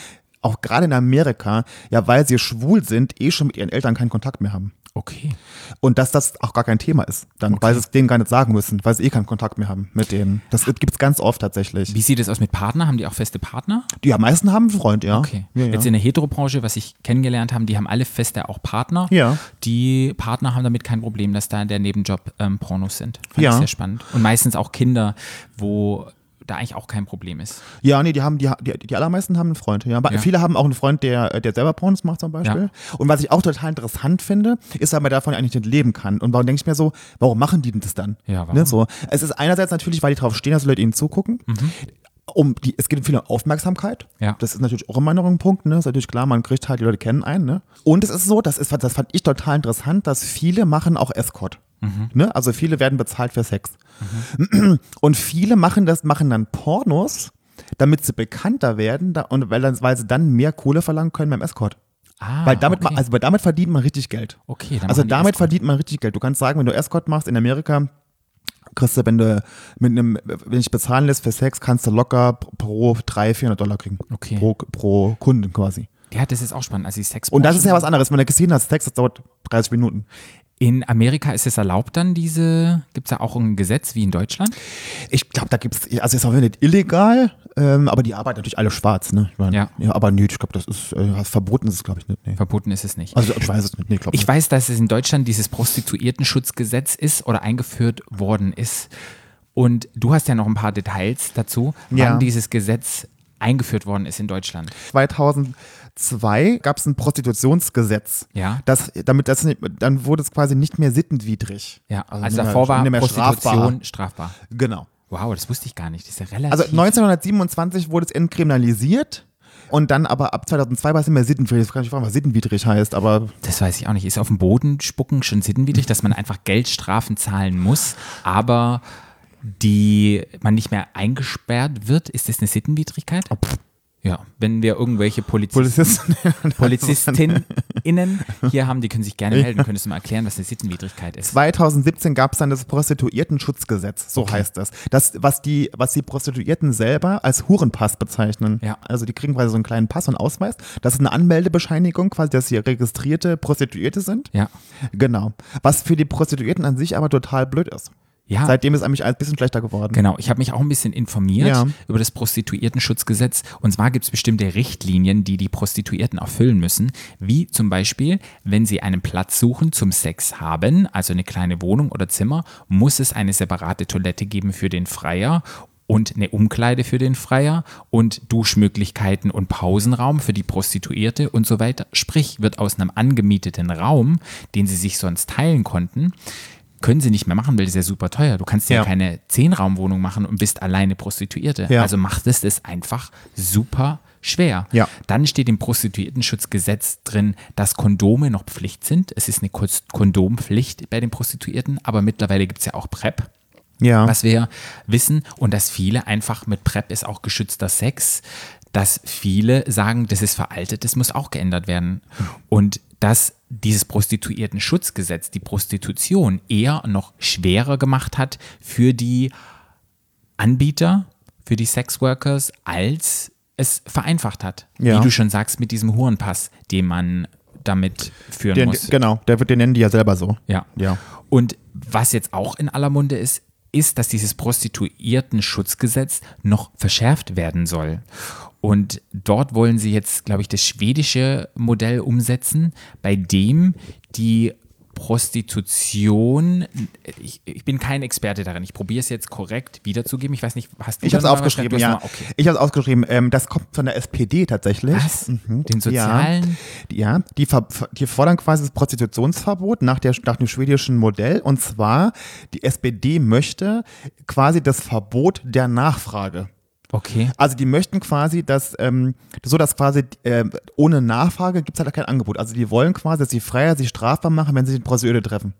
auch gerade in Amerika, ja, weil sie schwul sind, eh schon mit ihren Eltern keinen Kontakt mehr haben. Okay. Und dass das auch gar kein Thema ist, dann, weil sie es denen gar nicht sagen müssen, weil sie eh keinen Kontakt mehr haben mit denen. Das gibt es ganz oft tatsächlich. Wie sieht es aus mit Partner? Haben die auch feste Partner? Die am meisten haben einen Freund, ja. Okay. Ja, ja. Jetzt in der Heterobranche, was ich kennengelernt habe, die haben alle feste auch Partner. Ja. Die Partner haben damit kein Problem, dass da der Nebenjob ähm, Pornos sind. Fand Ja. ich sehr spannend. Und meistens auch Kinder, wo da eigentlich auch kein Problem ist. Ja, nee, die haben, die, die, die allermeisten haben einen Freund. Ja. Ja. Viele haben auch einen Freund, der, der selber Pornos macht zum Beispiel. Und was ich auch total interessant finde, ist, dass man davon eigentlich nicht leben kann. Und warum denke ich mir so, warum machen die denn das dann? Ja, warum? Ne, so. Es ist einerseits natürlich, weil die drauf stehen, dass Leute ihnen zugucken. Um die, es geht um viel Aufmerksamkeit. Mhm. Ja. Das ist natürlich auch immer noch ein Punkt. Ne? Ist natürlich klar, man kriegt halt, die Leute kennen einen. Ne? Und es ist so, das, ist, das fand ich total interessant, dass viele machen auch Escort. Mhm. Ne? Also viele werden bezahlt für Sex. Und viele machen das, machen dann Pornos, damit sie bekannter werden da, und weil, dann, weil sie dann mehr Kohle verlangen können beim Escort. Ah, weil damit, okay. ma- also weil damit verdient man richtig Geld. Okay, also damit verdient man richtig Geld. Du kannst sagen, wenn du Escort machst in Amerika, kriegst du, wenn du mit einem, wenn ich bezahlen lässt für Sex, kannst du locker pro 300, 400 Dollar kriegen. Okay. Pro, pro Kunden quasi. ja, das ist auch spannend. Also die Sex Und das ist ja was anderes. Wenn du gesehen hast, Sex, das dauert 30 Minuten. In Amerika ist es erlaubt dann diese, gibt es da auch ein Gesetz wie in Deutschland? Ich glaube, da gibt's, also ist auch nicht illegal, ähm, aber die arbeiten natürlich alle schwarz, ne? Ich mein, Ja. ja. Aber nö, ich glaube, das ist, äh, verboten ist es, glaube ich, nicht. Nee. Verboten ist es nicht. Also ich weiß es nicht, nee, glaube Ich weiß, dass es in Deutschland dieses Prostituiertenschutzgesetz ist oder eingeführt worden ist. Und du hast ja noch ein paar Details dazu, wann Ja. dieses Gesetz eingeführt worden ist in Deutschland. 2002 gab es ein Prostitutionsgesetz. Ja. Das, damit das dann wurde es quasi nicht mehr sittenwidrig. Ja, also, mehr- davor war nicht mehr Prostitution strafbar. Genau. Wow, das wusste ich gar nicht. Das ist ja relativ. Also 1927 wurde es entkriminalisiert und dann aber ab 2002 war es nicht mehr sittenwidrig. Ich kann nicht fragen, was sittenwidrig heißt, aber Das weiß ich auch nicht. Ist auf dem Boden spucken schon sittenwidrig, dass man einfach Geldstrafen zahlen muss, aber die man nicht mehr eingesperrt wird? Ist das eine Sittenwidrigkeit? Ja, wenn wir irgendwelche Polizisten, Polizisten. PolizistInnen hier haben, die können sich gerne melden. Könntest du mal erklären, was eine Sittenwidrigkeit ist? 2017 gab es dann das Prostituiertenschutzgesetz, so heißt das. Das, was die, was die Prostituierten selber als Hurenpass bezeichnen. Ja. Also die kriegen quasi so einen kleinen Pass und Ausweis. Das ist eine Anmeldebescheinigung, quasi, dass sie registrierte Prostituierte sind. Ja. Genau. Was für die Prostituierten an sich aber total blöd ist. Ja. Seitdem ist eigentlich ein bisschen schlechter geworden. Genau, ich habe mich auch ein bisschen informiert Ja. über das Prostituiertenschutzgesetz. Und zwar gibt es bestimmte Richtlinien, die die Prostituierten erfüllen müssen. Wie zum Beispiel, wenn sie einen Platz suchen zum Sex haben, also eine kleine Wohnung oder Zimmer, muss es eine separate Toilette geben für den Freier und eine Umkleide für den Freier und Duschmöglichkeiten und Pausenraum für die Prostituierte und so weiter. Sprich, wird aus einem angemieteten Raum, den sie sich sonst teilen konnten, können sie nicht mehr machen, weil das ist ja super teuer. Du kannst ja, Ja. keine Zehnraumwohnung machen und bist alleine Prostituierte. Ja. Also macht es das einfach super schwer. Ja. Dann steht im Prostituiertenschutzgesetz drin, dass Kondome noch Pflicht sind. Es ist eine Kondompflicht bei den Prostituierten, aber mittlerweile gibt es ja auch PrEP Ja. was wir wissen und dass viele einfach mit PrEP ist auch geschützter Sex, dass viele sagen, das ist veraltet, das muss auch geändert werden. Und dass dieses Prostituierten-Schutzgesetz die Prostitution eher noch schwerer gemacht hat für die Anbieter, für die Sexworkers, als es vereinfacht hat. Ja. Wie du schon sagst, mit diesem Hurenpass, den man damit führen Den, muss. genau, der wird, den nennen die ja selber so. Ja. Ja. Und was jetzt auch in aller Munde ist, ist, dass dieses Prostituiertenschutzgesetz noch verschärft werden soll. Und dort wollen sie jetzt, glaube ich, das schwedische Modell umsetzen, bei dem die Prostitution, ich, ich bin kein Experte darin, ich probiere es jetzt korrekt wiederzugeben. Ich weiß nicht, hast du Ich habe es aufgeschrieben, ja. Okay. Ich habe es aufgeschrieben. Ähm, das kommt von der SPD tatsächlich. Was? Mhm. Den sozialen? Ja, ja die, die fordern quasi das Prostitutionsverbot nach, der, nach dem schwedischen Modell. Und zwar, die SPD möchte quasi das Verbot der Nachfrage. Okay. Also die möchten quasi, dass ähm, so dass quasi ähm, ohne Nachfrage gibt es halt kein Angebot. Also die wollen quasi, dass die Freier sich strafbar machen, wenn sie den Prostituierte treffen.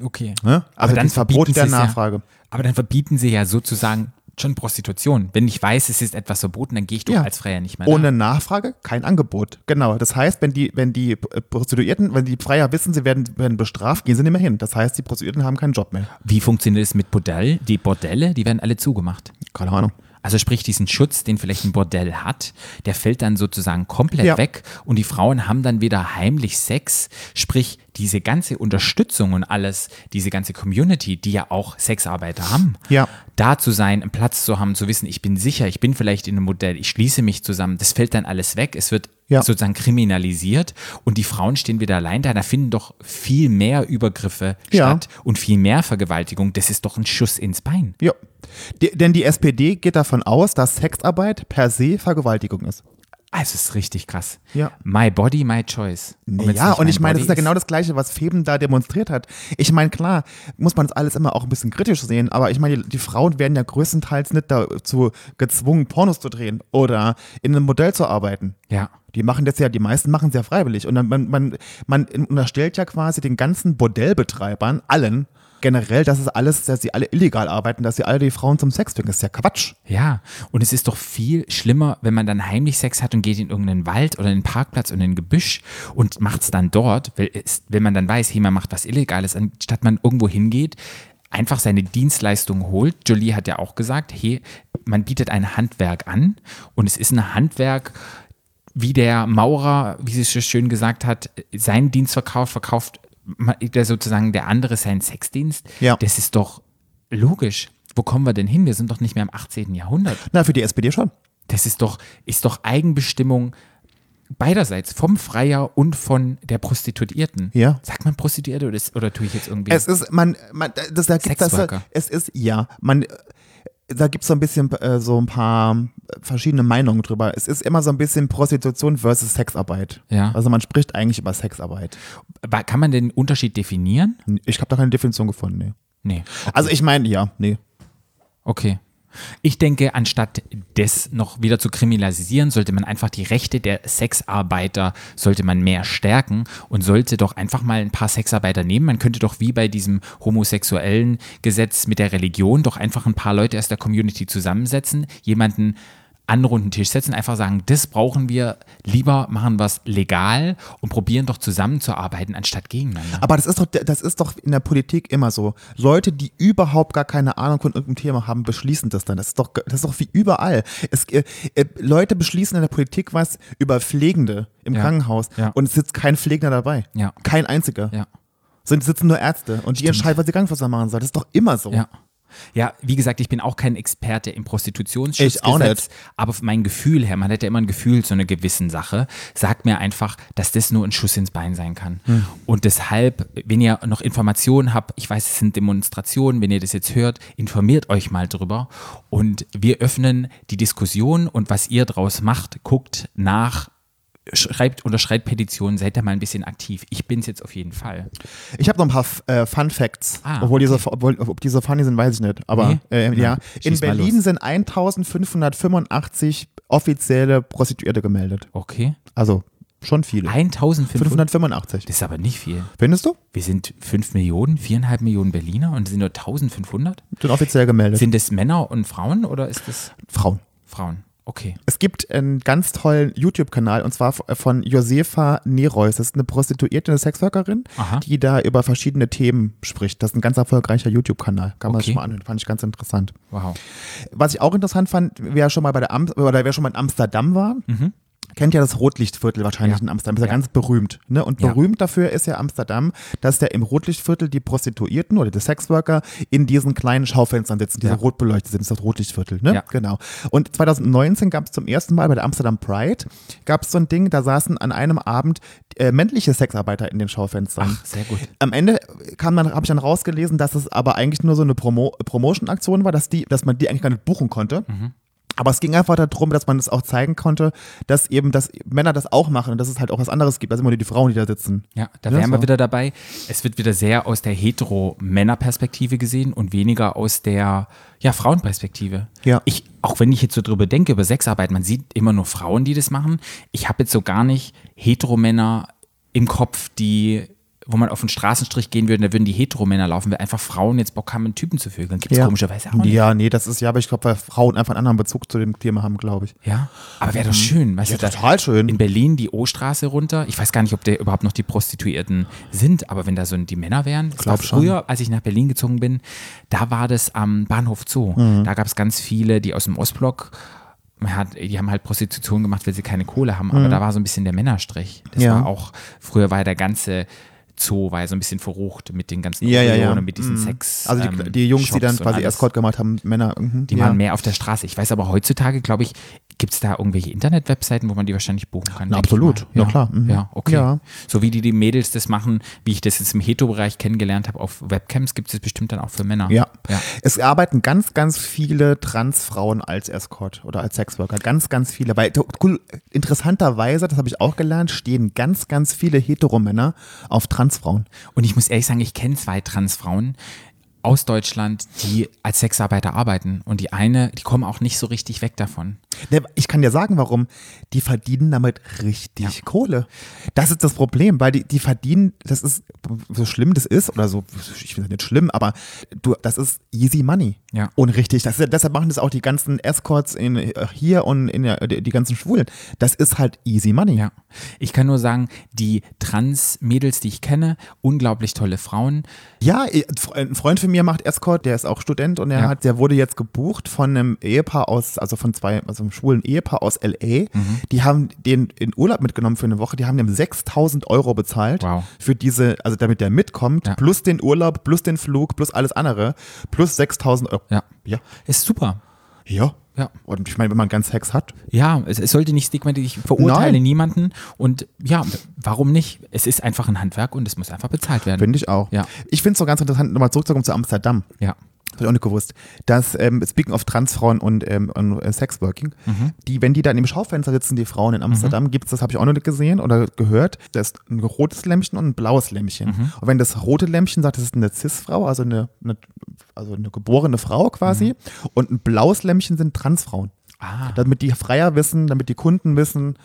Okay. Ne? Also das Verbot der Nachfrage. Ja, aber dann verbieten sie ja sozusagen schon Prostitution. Wenn ich weiß, es ist etwas verboten, dann gehe ich doch Ja. als Freier nicht mehr. Ohne Nachfrage kein Angebot. Genau. Das heißt, wenn die, wenn die äh, Prostituierten, wenn die Freier wissen, sie werden, werden bestraft, gehen sie nicht mehr hin. Das heißt, die Prostituierten haben keinen Job mehr. Wie funktioniert es mit Bordell? Die Bordelle, die werden alle zugemacht. Keine Ahnung. Also sprich, diesen Schutz, den vielleicht ein Bordell hat, der fällt dann sozusagen komplett Ja. weg und die Frauen haben dann wieder heimlich Sex. Sprich, diese ganze Unterstützung und alles, diese ganze Community, die ja auch Sexarbeiter haben, Ja. da zu sein, einen Platz zu haben, zu wissen, ich bin sicher, ich bin vielleicht in einem Modell, ich schließe mich zusammen, das fällt dann alles weg. Es wird Ja. sozusagen kriminalisiert und die Frauen stehen wieder allein da. Da finden doch viel mehr Übergriffe Ja. statt und viel mehr Vergewaltigung. Das ist doch ein Schuss ins Bein. Ja. Die, denn die SPD geht davon aus, dass Sexarbeit per se Vergewaltigung ist. Ah, es ist richtig krass. Ja. My body, my choice. wenn's ja, und ich meine, das ist ja genau das Gleiche, was Feben da demonstriert hat. Ich meine, klar, muss man das alles immer auch ein bisschen kritisch sehen, aber ich meine, die, die Frauen werden ja größtenteils nicht dazu gezwungen, Pornos zu drehen oder in einem Modell zu arbeiten. Ja. Die machen das ja, die meisten machen es ja freiwillig. Und dann, man, man, man unterstellt ja quasi den ganzen Bordellbetreibern, allen, generell, dass es alles, dass sie alle illegal arbeiten, dass sie alle die Frauen zum Sex bringen. Ist ja Quatsch. Ja, und es ist doch viel schlimmer, wenn man dann heimlich Sex hat und geht in irgendeinen Wald oder in einen Parkplatz und in ein Gebüsch und macht es dann dort, wenn man dann weiß, hey, man macht was Illegales, anstatt man irgendwo hingeht, einfach seine Dienstleistung holt. Jolie hat ja auch gesagt, hey, man bietet ein Handwerk an und es ist ein Handwerk, wie der Maurer, wie sie es so schön gesagt hat, seinen Dienst verkauft, verkauft der sozusagen der andere seinen Sexdienst. Ja. Das ist doch logisch. Wo kommen wir denn hin? Wir sind doch nicht mehr im 18. Jahrhundert. Na, für die SPD schon. Das ist doch, ist doch Eigenbestimmung beiderseits, vom Freier und von der Prostituierten. Ja. Sagt man Prostituierte oder, ist, oder tue ich jetzt irgendwie? Es ist, man, man das, da gibt das, es ist, ja, man, da gibt es so ein bisschen äh, so ein paar verschiedene Meinungen drüber. Es ist immer so ein bisschen Prostitution versus Sexarbeit. Ja. Also man spricht eigentlich über Sexarbeit. Aber Kann man den Unterschied definieren? Ich habe da keine Definition gefunden, nee. Nee. Also ich meine, ja, nee. Okay. Ich denke, anstatt das noch wieder zu kriminalisieren, sollte man einfach die Rechte der Sexarbeiter, sollte man mehr stärken und sollte doch einfach mal ein paar Sexarbeiter nehmen. Man könnte doch wie bei diesem homosexuellen Gesetz mit der Religion doch einfach ein paar Leute aus der Community zusammensetzen, jemanden an einen runden Tisch setzen, einfach sagen, das brauchen wir, lieber machen wir es legal und probieren doch zusammenzuarbeiten, anstatt gegeneinander. Aber das ist doch, das ist doch in der Politik immer so. Leute, die überhaupt gar keine Ahnung von irgendeinem Thema haben, beschließen das dann. Das ist doch, das ist doch wie überall. Es, äh, äh, Leute beschließen in der Politik was über Pflegende im Ja. Krankenhaus Ja. und es sitzt kein Pflegender dabei. Ja. Kein einziger. Ja. Sind sitzen nur Ärzte und die entscheiden, was die Krankenschwester machen soll. Das ist doch immer so. Ja. Ja, wie gesagt, ich bin auch kein Experte im Prostitutionsschutzgesetz, Ich auch nicht. aber mein Gefühl her, man hat ja immer ein Gefühl zu einer gewissen Sache, sagt mir einfach, dass das nur ein Schuss ins Bein sein kann. Hm. Und deshalb, wenn ihr noch Informationen habt, ich weiß, es sind Demonstrationen, wenn ihr das jetzt hört, informiert euch mal drüber und wir öffnen die Diskussion und was ihr draus macht, guckt nach, schreibt, unterschreibt Petitionen, seid da mal ein bisschen aktiv. Ich bin's jetzt auf jeden Fall. Ich habe noch ein paar äh, Fun Facts. Ah, obwohl, diese, obwohl ob diese funny sind, weiß ich nicht. Aber Nee? äh, Ja, ja, in Berlin sind 1585 offizielle Prostituierte gemeldet. Okay. Also schon viele. 1500. 585. Das ist aber nicht viel. Findest du? Wir sind 5 Millionen, 4,5 Millionen Berliner und es sind nur 1500. Sind offiziell gemeldet. Sind es Männer und Frauen oder ist es Frauen. Frauen? Okay. Es gibt einen ganz tollen YouTube-Kanal und zwar von Josefa Nereus. Das ist eine Prostituierte, eine Sexworkerin, Aha. die da über verschiedene Themen spricht. Das ist ein ganz erfolgreicher YouTube-Kanal. Kann man Okay. sich mal anhören. Fand ich ganz interessant. Wow. Was ich auch interessant fand, wer schon mal bei der Am oder wer schon mal in Amsterdam war, kennt ja das Rotlichtviertel wahrscheinlich. Ja. in Amsterdam. Ist ja, Ja. ganz berühmt. Ne? Und Ja. berühmt dafür ist ja Amsterdam, dass der im Rotlichtviertel die Prostituierten oder die Sexworker in diesen kleinen Schaufenstern sitzen, die Ja. rot beleuchtet sind. Das ist das Rotlichtviertel. Ne? Ja. Genau. Und 2019 gab es zum ersten Mal bei der Amsterdam Pride, gab es so ein Ding, da saßen an einem Abend äh, männliche Sexarbeiter in den Schaufenstern. Ach, sehr gut. Am Ende kam dann, habe ich dann rausgelesen, dass es aber eigentlich nur so eine Promo Promotion-Aktion war, dass, die, dass man die eigentlich gar nicht buchen konnte. Mhm. Aber es ging einfach darum, dass man es auch zeigen konnte, dass eben, dass Männer das auch machen und dass es halt auch was anderes gibt, als immer nur die Frauen, die da sitzen. Ja, da wären wir so. wieder dabei. Es wird wieder sehr aus der hetero-Männer-Perspektive gesehen und weniger aus der ja, Frauenperspektive. Ja. Ich, auch wenn ich jetzt so drüber denke, über Sexarbeit, man sieht immer nur Frauen, die das machen. Ich habe jetzt so gar nicht Heteromänner im Kopf, die wo man auf den Straßenstrich gehen würde, da würden die Heteromänner laufen, weil einfach Frauen jetzt Bock haben, mit Typen zu vögeln. Gibt es komischerweise auch nicht. Ja, nee, das ist ja, aber ich glaube, weil Frauen einfach einen anderen Bezug zu dem Thema haben, glaube ich. Ja, aber wäre doch schön, weißt Ja, du, total schön. In Berlin die O-Straße runter. Ich weiß gar nicht, ob da überhaupt noch die Prostituierten sind, aber wenn da so die Männer wären, das war Glaub schon. früher, als ich nach Berlin gezogen bin, da war das am Bahnhof Zoo. Mhm. Da gab es ganz viele, die aus dem Ostblock hat, die haben halt Prostitution gemacht, weil sie keine Kohle haben, aber da war so ein bisschen der Männerstrich. Das Mhm. Ja. war auch, früher war der ganze Zoo war ja so ein bisschen verrucht mit den ganzen Ja, ja, ja. Orionen, mit diesen Mhm. Sex. Also die, ähm, die Jungs, die Shops dann und quasi. Escort gemacht haben, Männer. mhm, Die ja. waren mehr auf der Straße. Ich weiß aber heutzutage, glaube ich, gibt es da irgendwelche Internetwebseiten, wo man die wahrscheinlich buchen kann. Na, absolut. mal. Ja, klar. Mhm. Ja, okay. Ja. So wie die, die Mädels das machen, wie ich das jetzt im Hetero-Bereich kennengelernt habe auf Webcams, gibt es das bestimmt dann auch für Männer. Ja. ja. Es arbeiten ganz, ganz viele Transfrauen als Escort oder als Sexworker. Ganz, ganz viele. Weil cool, interessanterweise, das habe ich auch gelernt, stehen ganz, ganz viele Heteromänner auf Transfrauen. Und ich muss ehrlich sagen, ich kenne zwei Transfrauen aus Deutschland, die als Sexarbeiter arbeiten. Und die eine, die kommen auch nicht so richtig weg davon. Ne, Ich kann dir sagen, warum. Die verdienen damit richtig Ja. Kohle. Das ist das Problem, weil die, die verdienen, das ist, so schlimm das ist, oder so, ich finde das nicht schlimm, aber du, das ist easy money. Ja. Und richtig, das, deshalb machen das auch die ganzen Escorts in, hier und in der, die, die ganzen Schwulen. Das ist halt easy money. Ja. Ich kann nur sagen, die Trans-Mädels, die ich kenne, unglaublich tolle Frauen. Ja, ein Freund von mir macht Escort, der ist auch Student und er Ja. hat, der wurde jetzt gebucht von einem Ehepaar aus, also von zwei, also einem schwulen Ehepaar aus LA. Mhm. Die haben den in Urlaub mitgenommen für eine Woche. Die haben ihm 6000 Euro bezahlt Wow. für diese, also damit der mitkommt, Ja. plus den Urlaub, plus den Flug, plus alles andere, plus 6000 Euro. Ja. Ja. Ist super. Ja. Ja. Und ich meine, wenn man ganz Sex hat, Ja, es, es sollte nicht stigmatisieren. Ich verurteile Nein. niemanden. Und ja, warum nicht? Es ist einfach ein Handwerk und es muss einfach bezahlt werden. finde ich auch. Ja. Ich finde es so ganz interessant, nochmal zurückzukommen zu Amsterdam. Ja. Das habe ich auch nicht gewusst, dass, ähm, speaking of Transfrauen und, ähm, und äh, Sexworking, Mhm. die, wenn die dann im Schaufenster sitzen, die Frauen in Amsterdam, gibt es, das habe ich auch noch nicht gesehen oder gehört, da ist ein rotes Lämpchen und ein blaues Lämpchen. Mhm. Und wenn das rote Lämpchen sagt, das ist eine Cis-Frau, also eine, eine, also eine geborene Frau quasi, und ein blaues Lämpchen sind Transfrauen. Mhm. Ah. Damit die Freier wissen, damit die Kunden wissen,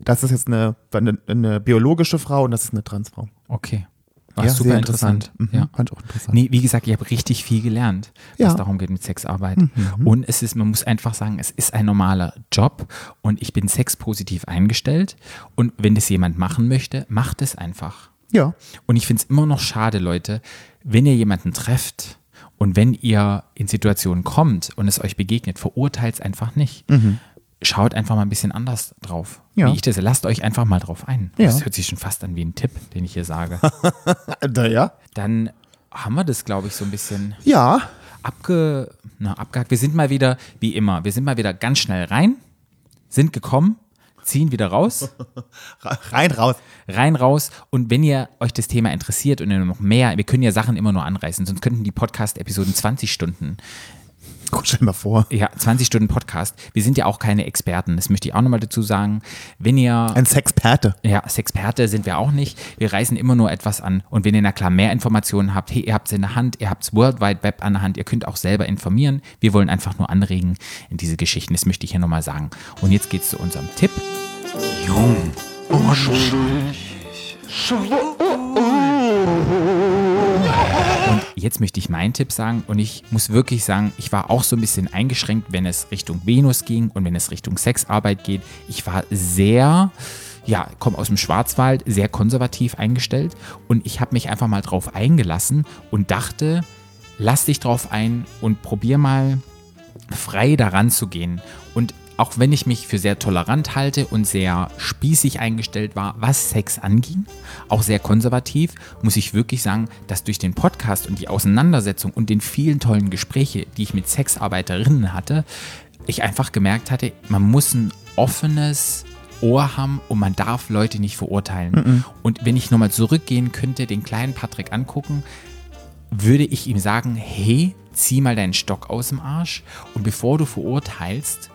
das ist jetzt eine, eine, eine biologische Frau und das ist eine Transfrau. Okay. War Ja, super sehr interessant. Mhm, Ja. Fand auch interessant. Nee, wie gesagt, ich habe richtig viel gelernt, was Ja. Mhm. darum geht mit Sexarbeit. Und es ist, man muss einfach sagen, es ist ein normaler Job und ich bin sexpositiv eingestellt. Und wenn das jemand machen möchte, macht es einfach. Ja. Und ich finde es immer noch schade, Leute, wenn ihr jemanden trefft und wenn ihr in Situationen kommt und es euch begegnet, verurteilt es einfach nicht. Schaut einfach mal ein bisschen anders drauf. Ja. Wie ich das, lasst euch einfach mal drauf ein. Ja. Das hört sich schon fast an wie ein Tipp, den ich hier sage. Da, ja. Dann haben wir das, glaube ich, so ein bisschen Ja. abge, na, abgehakt. Wir sind mal wieder, wie immer, wir sind mal wieder ganz schnell rein, sind gekommen, ziehen wieder raus, Rein, raus. rein, raus. Und wenn ihr euch das Thema interessiert und ihr noch mehr, wir können ja Sachen immer nur anreißen, sonst könnten die Podcast-Episoden 20 Stunden Guck, stell mal vor. Ja, 20 Stunden Podcast. Wir sind ja auch keine Experten, das möchte ich auch nochmal dazu sagen. Wenn ihr, Ein Sexperte. ja, Sexperte sind wir auch nicht. Wir reißen immer nur etwas an. Und wenn ihr na klar mehr Informationen habt, hey, ihr habt es in der Hand, ihr habt es World Wide Web an der Hand, ihr könnt auch selber informieren. Wir wollen einfach nur anregen in diese Geschichten. Das möchte ich hier nochmal sagen. Und jetzt geht's zu unserem Tipp. Jung. Und jetzt möchte ich meinen Tipp sagen und ich muss wirklich sagen, ich war auch so ein bisschen eingeschränkt, wenn es Richtung Venus ging und wenn es Richtung Sexarbeit geht. Ich war sehr, ja, komme aus dem Schwarzwald, sehr konservativ eingestellt und ich habe mich einfach mal drauf eingelassen und dachte, lass dich drauf ein und probier mal frei daran zu gehen. Und auch wenn ich mich für sehr tolerant halte und sehr spießig eingestellt war, was Sex anging, auch sehr konservativ, muss ich wirklich sagen, dass durch den Podcast und die Auseinandersetzung und den vielen tollen Gespräche, die ich mit Sexarbeiterinnen hatte, ich einfach gemerkt hatte, man muss ein offenes Ohr haben und man darf Leute nicht verurteilen. Und wenn ich nochmal zurückgehen könnte, den kleinen Patrick angucken, würde ich ihm sagen, hey, zieh mal deinen Stock aus dem Arsch und bevor du verurteilst,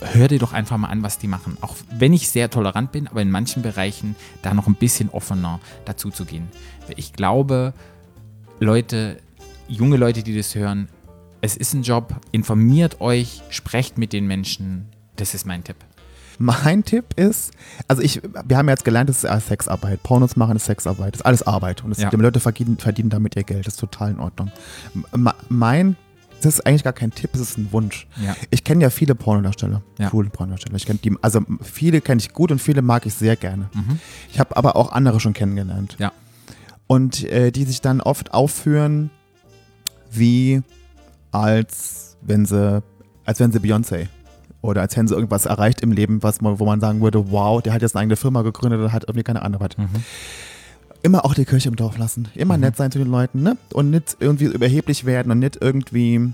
hör dir doch einfach mal an, was die machen. Auch wenn ich sehr tolerant bin, aber in manchen Bereichen da noch ein bisschen offener dazu zu gehen. Ich glaube, Leute, junge Leute, die das hören, es ist ein Job, informiert euch, sprecht mit den Menschen. Das ist mein Tipp. Mein Tipp ist, also ich, wir haben ja jetzt gelernt, das ist Sexarbeit. Pornos machen ist Sexarbeit. Das ist alles Arbeit. Und das, Ja. die Leute verdienen, verdienen damit ihr Geld. Das ist total in Ordnung. Mein, das ist eigentlich gar kein Tipp, das ist ein Wunsch. Ja. Ich kenne ja viele Pornodarsteller, Ja. schwulen Pornodarsteller. Ich kenn die, also viele kenne ich gut und viele mag ich sehr gerne. Ich habe aber auch andere schon kennengelernt. Ja. Und äh, die sich dann oft aufführen, wie als wenn sie, als wenn sie Beyoncé oder als hätten sie irgendwas erreicht im Leben, was man, wo man sagen würde, wow, der hat jetzt eine eigene Firma gegründet oder hat irgendwie keine Ahnung was. Immer auch die Kirche im Dorf lassen. Immer Mhm. nett sein zu den Leuten, ne? Und nicht irgendwie überheblich werden und nicht irgendwie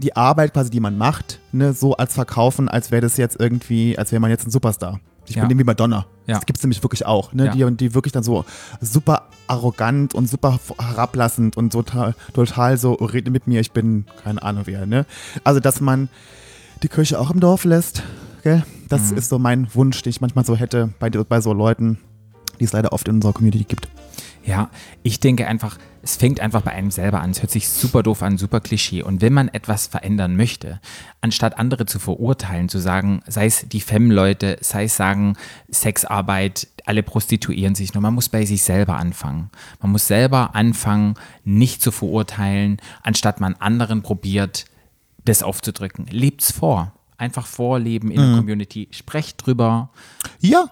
die Arbeit quasi, die man macht, ne, so als verkaufen, als wäre das jetzt irgendwie, als wäre man jetzt ein Superstar. Ich Ja. bin dem wie Madonna. Ja. Das gibt es nämlich wirklich auch, ne? Ja. Die, die wirklich dann so super arrogant und super herablassend und total, total so, oh, rede mit mir, ich bin keine Ahnung wer, ne? Also, dass man die Kirche auch im Dorf lässt, gell? Das Mhm. ist so mein Wunsch, den ich manchmal so hätte bei, bei so Leuten, die es leider oft in unserer Community gibt. Ja, ich denke einfach, es fängt einfach bei einem selber an. Es hört sich super doof an, super Klischee. Und wenn man etwas verändern möchte, anstatt andere zu verurteilen, zu sagen, sei es die Femme-Leute, sei es sagen, Sexarbeit, alle prostituieren sich nur, man muss bei sich selber anfangen. Man muss selber anfangen, nicht zu verurteilen, anstatt man anderen probiert, das aufzudrücken. Lebt's vor. Einfach vorleben in der Community. Sprecht drüber. Ja.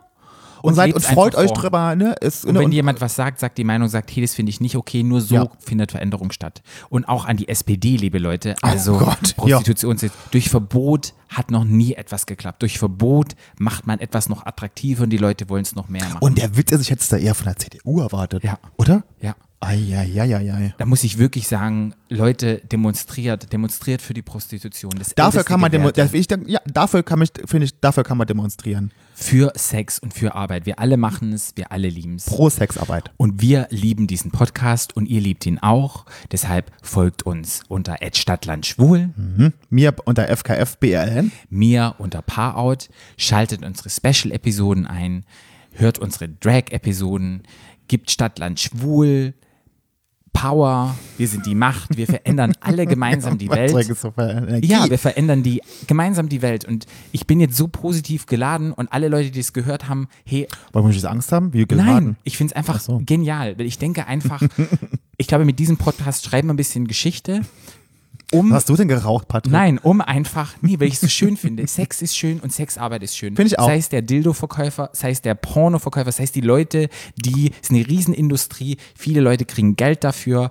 Und, Und seid und freut euch vor. drüber, ne? Es, Und ne, wenn jemand was sagt, sagt die Meinung, sagt, hey, das finde ich nicht okay, nur so Ja. findet Veränderung statt. Und auch an die SPD, liebe Leute, also Oh Gott, Prostitution, durch Verbot hat noch nie etwas geklappt. Durch Verbot macht man etwas noch attraktiver und die Leute wollen es noch mehr machen. Und der Witz ist, ich hätte es da eher von der CDU erwartet. Ja. Oder? ja. Eieieiei. Da muss ich wirklich sagen, Leute, demonstriert, demonstriert für die Prostitution. Das Dafür kann man demo Gewährte. ich denk, ja, dafür kann mich, finde ich, dafür kann man demonstrieren. Für Sex und für Arbeit. Wir alle machen es, wir alle lieben es. Pro Sexarbeit. Und wir lieben diesen Podcast und ihr liebt ihn auch. Deshalb folgt uns unter @stadtlandschwul, Mir unter FKFBRN. mir unter Paarout, schaltet unsere Special-Episoden ein, hört unsere Drag-Episoden, gibt Stadtland schwul, Power, wir sind die Macht, wir verändern alle gemeinsam die Welt. Energie. Ja, wir verändern die gemeinsam die Welt und ich bin jetzt so positiv geladen und alle Leute, die es gehört haben, hey, Wollen wir nicht Angst haben? Wie Nein, geraten? ich finde es einfach so. genial. Weil ich denke einfach, ich glaube, mit diesem Podcast schreiben wir ein bisschen Geschichte. Um, Was hast du denn geraucht, Patrick? nein, um einfach, nee, weil ich es so schön finde. Sex ist schön und Sexarbeit ist schön. Finde ich auch. Sei es der Dildo-Verkäufer, sei es der Porno-Verkäufer, sei es die Leute, die, es ist eine Riesenindustrie, viele Leute kriegen Geld dafür.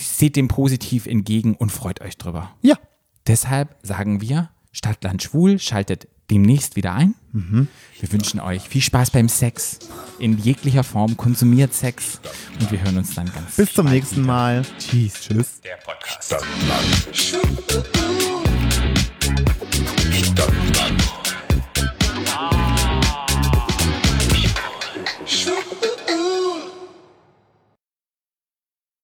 Seht dem positiv entgegen und freut euch drüber. Ja. Deshalb sagen wir, Stadtland Schwul schaltet demnächst wieder ein. Mhm. Wir wünschen euch viel Spaß beim Sex in jeglicher Form. Konsumiert Sex und wir hören uns dann ganz Bis zum nächsten wieder. Mal. Tschüss. Tschüss. Der Podcast. Stadtland. Stadtland.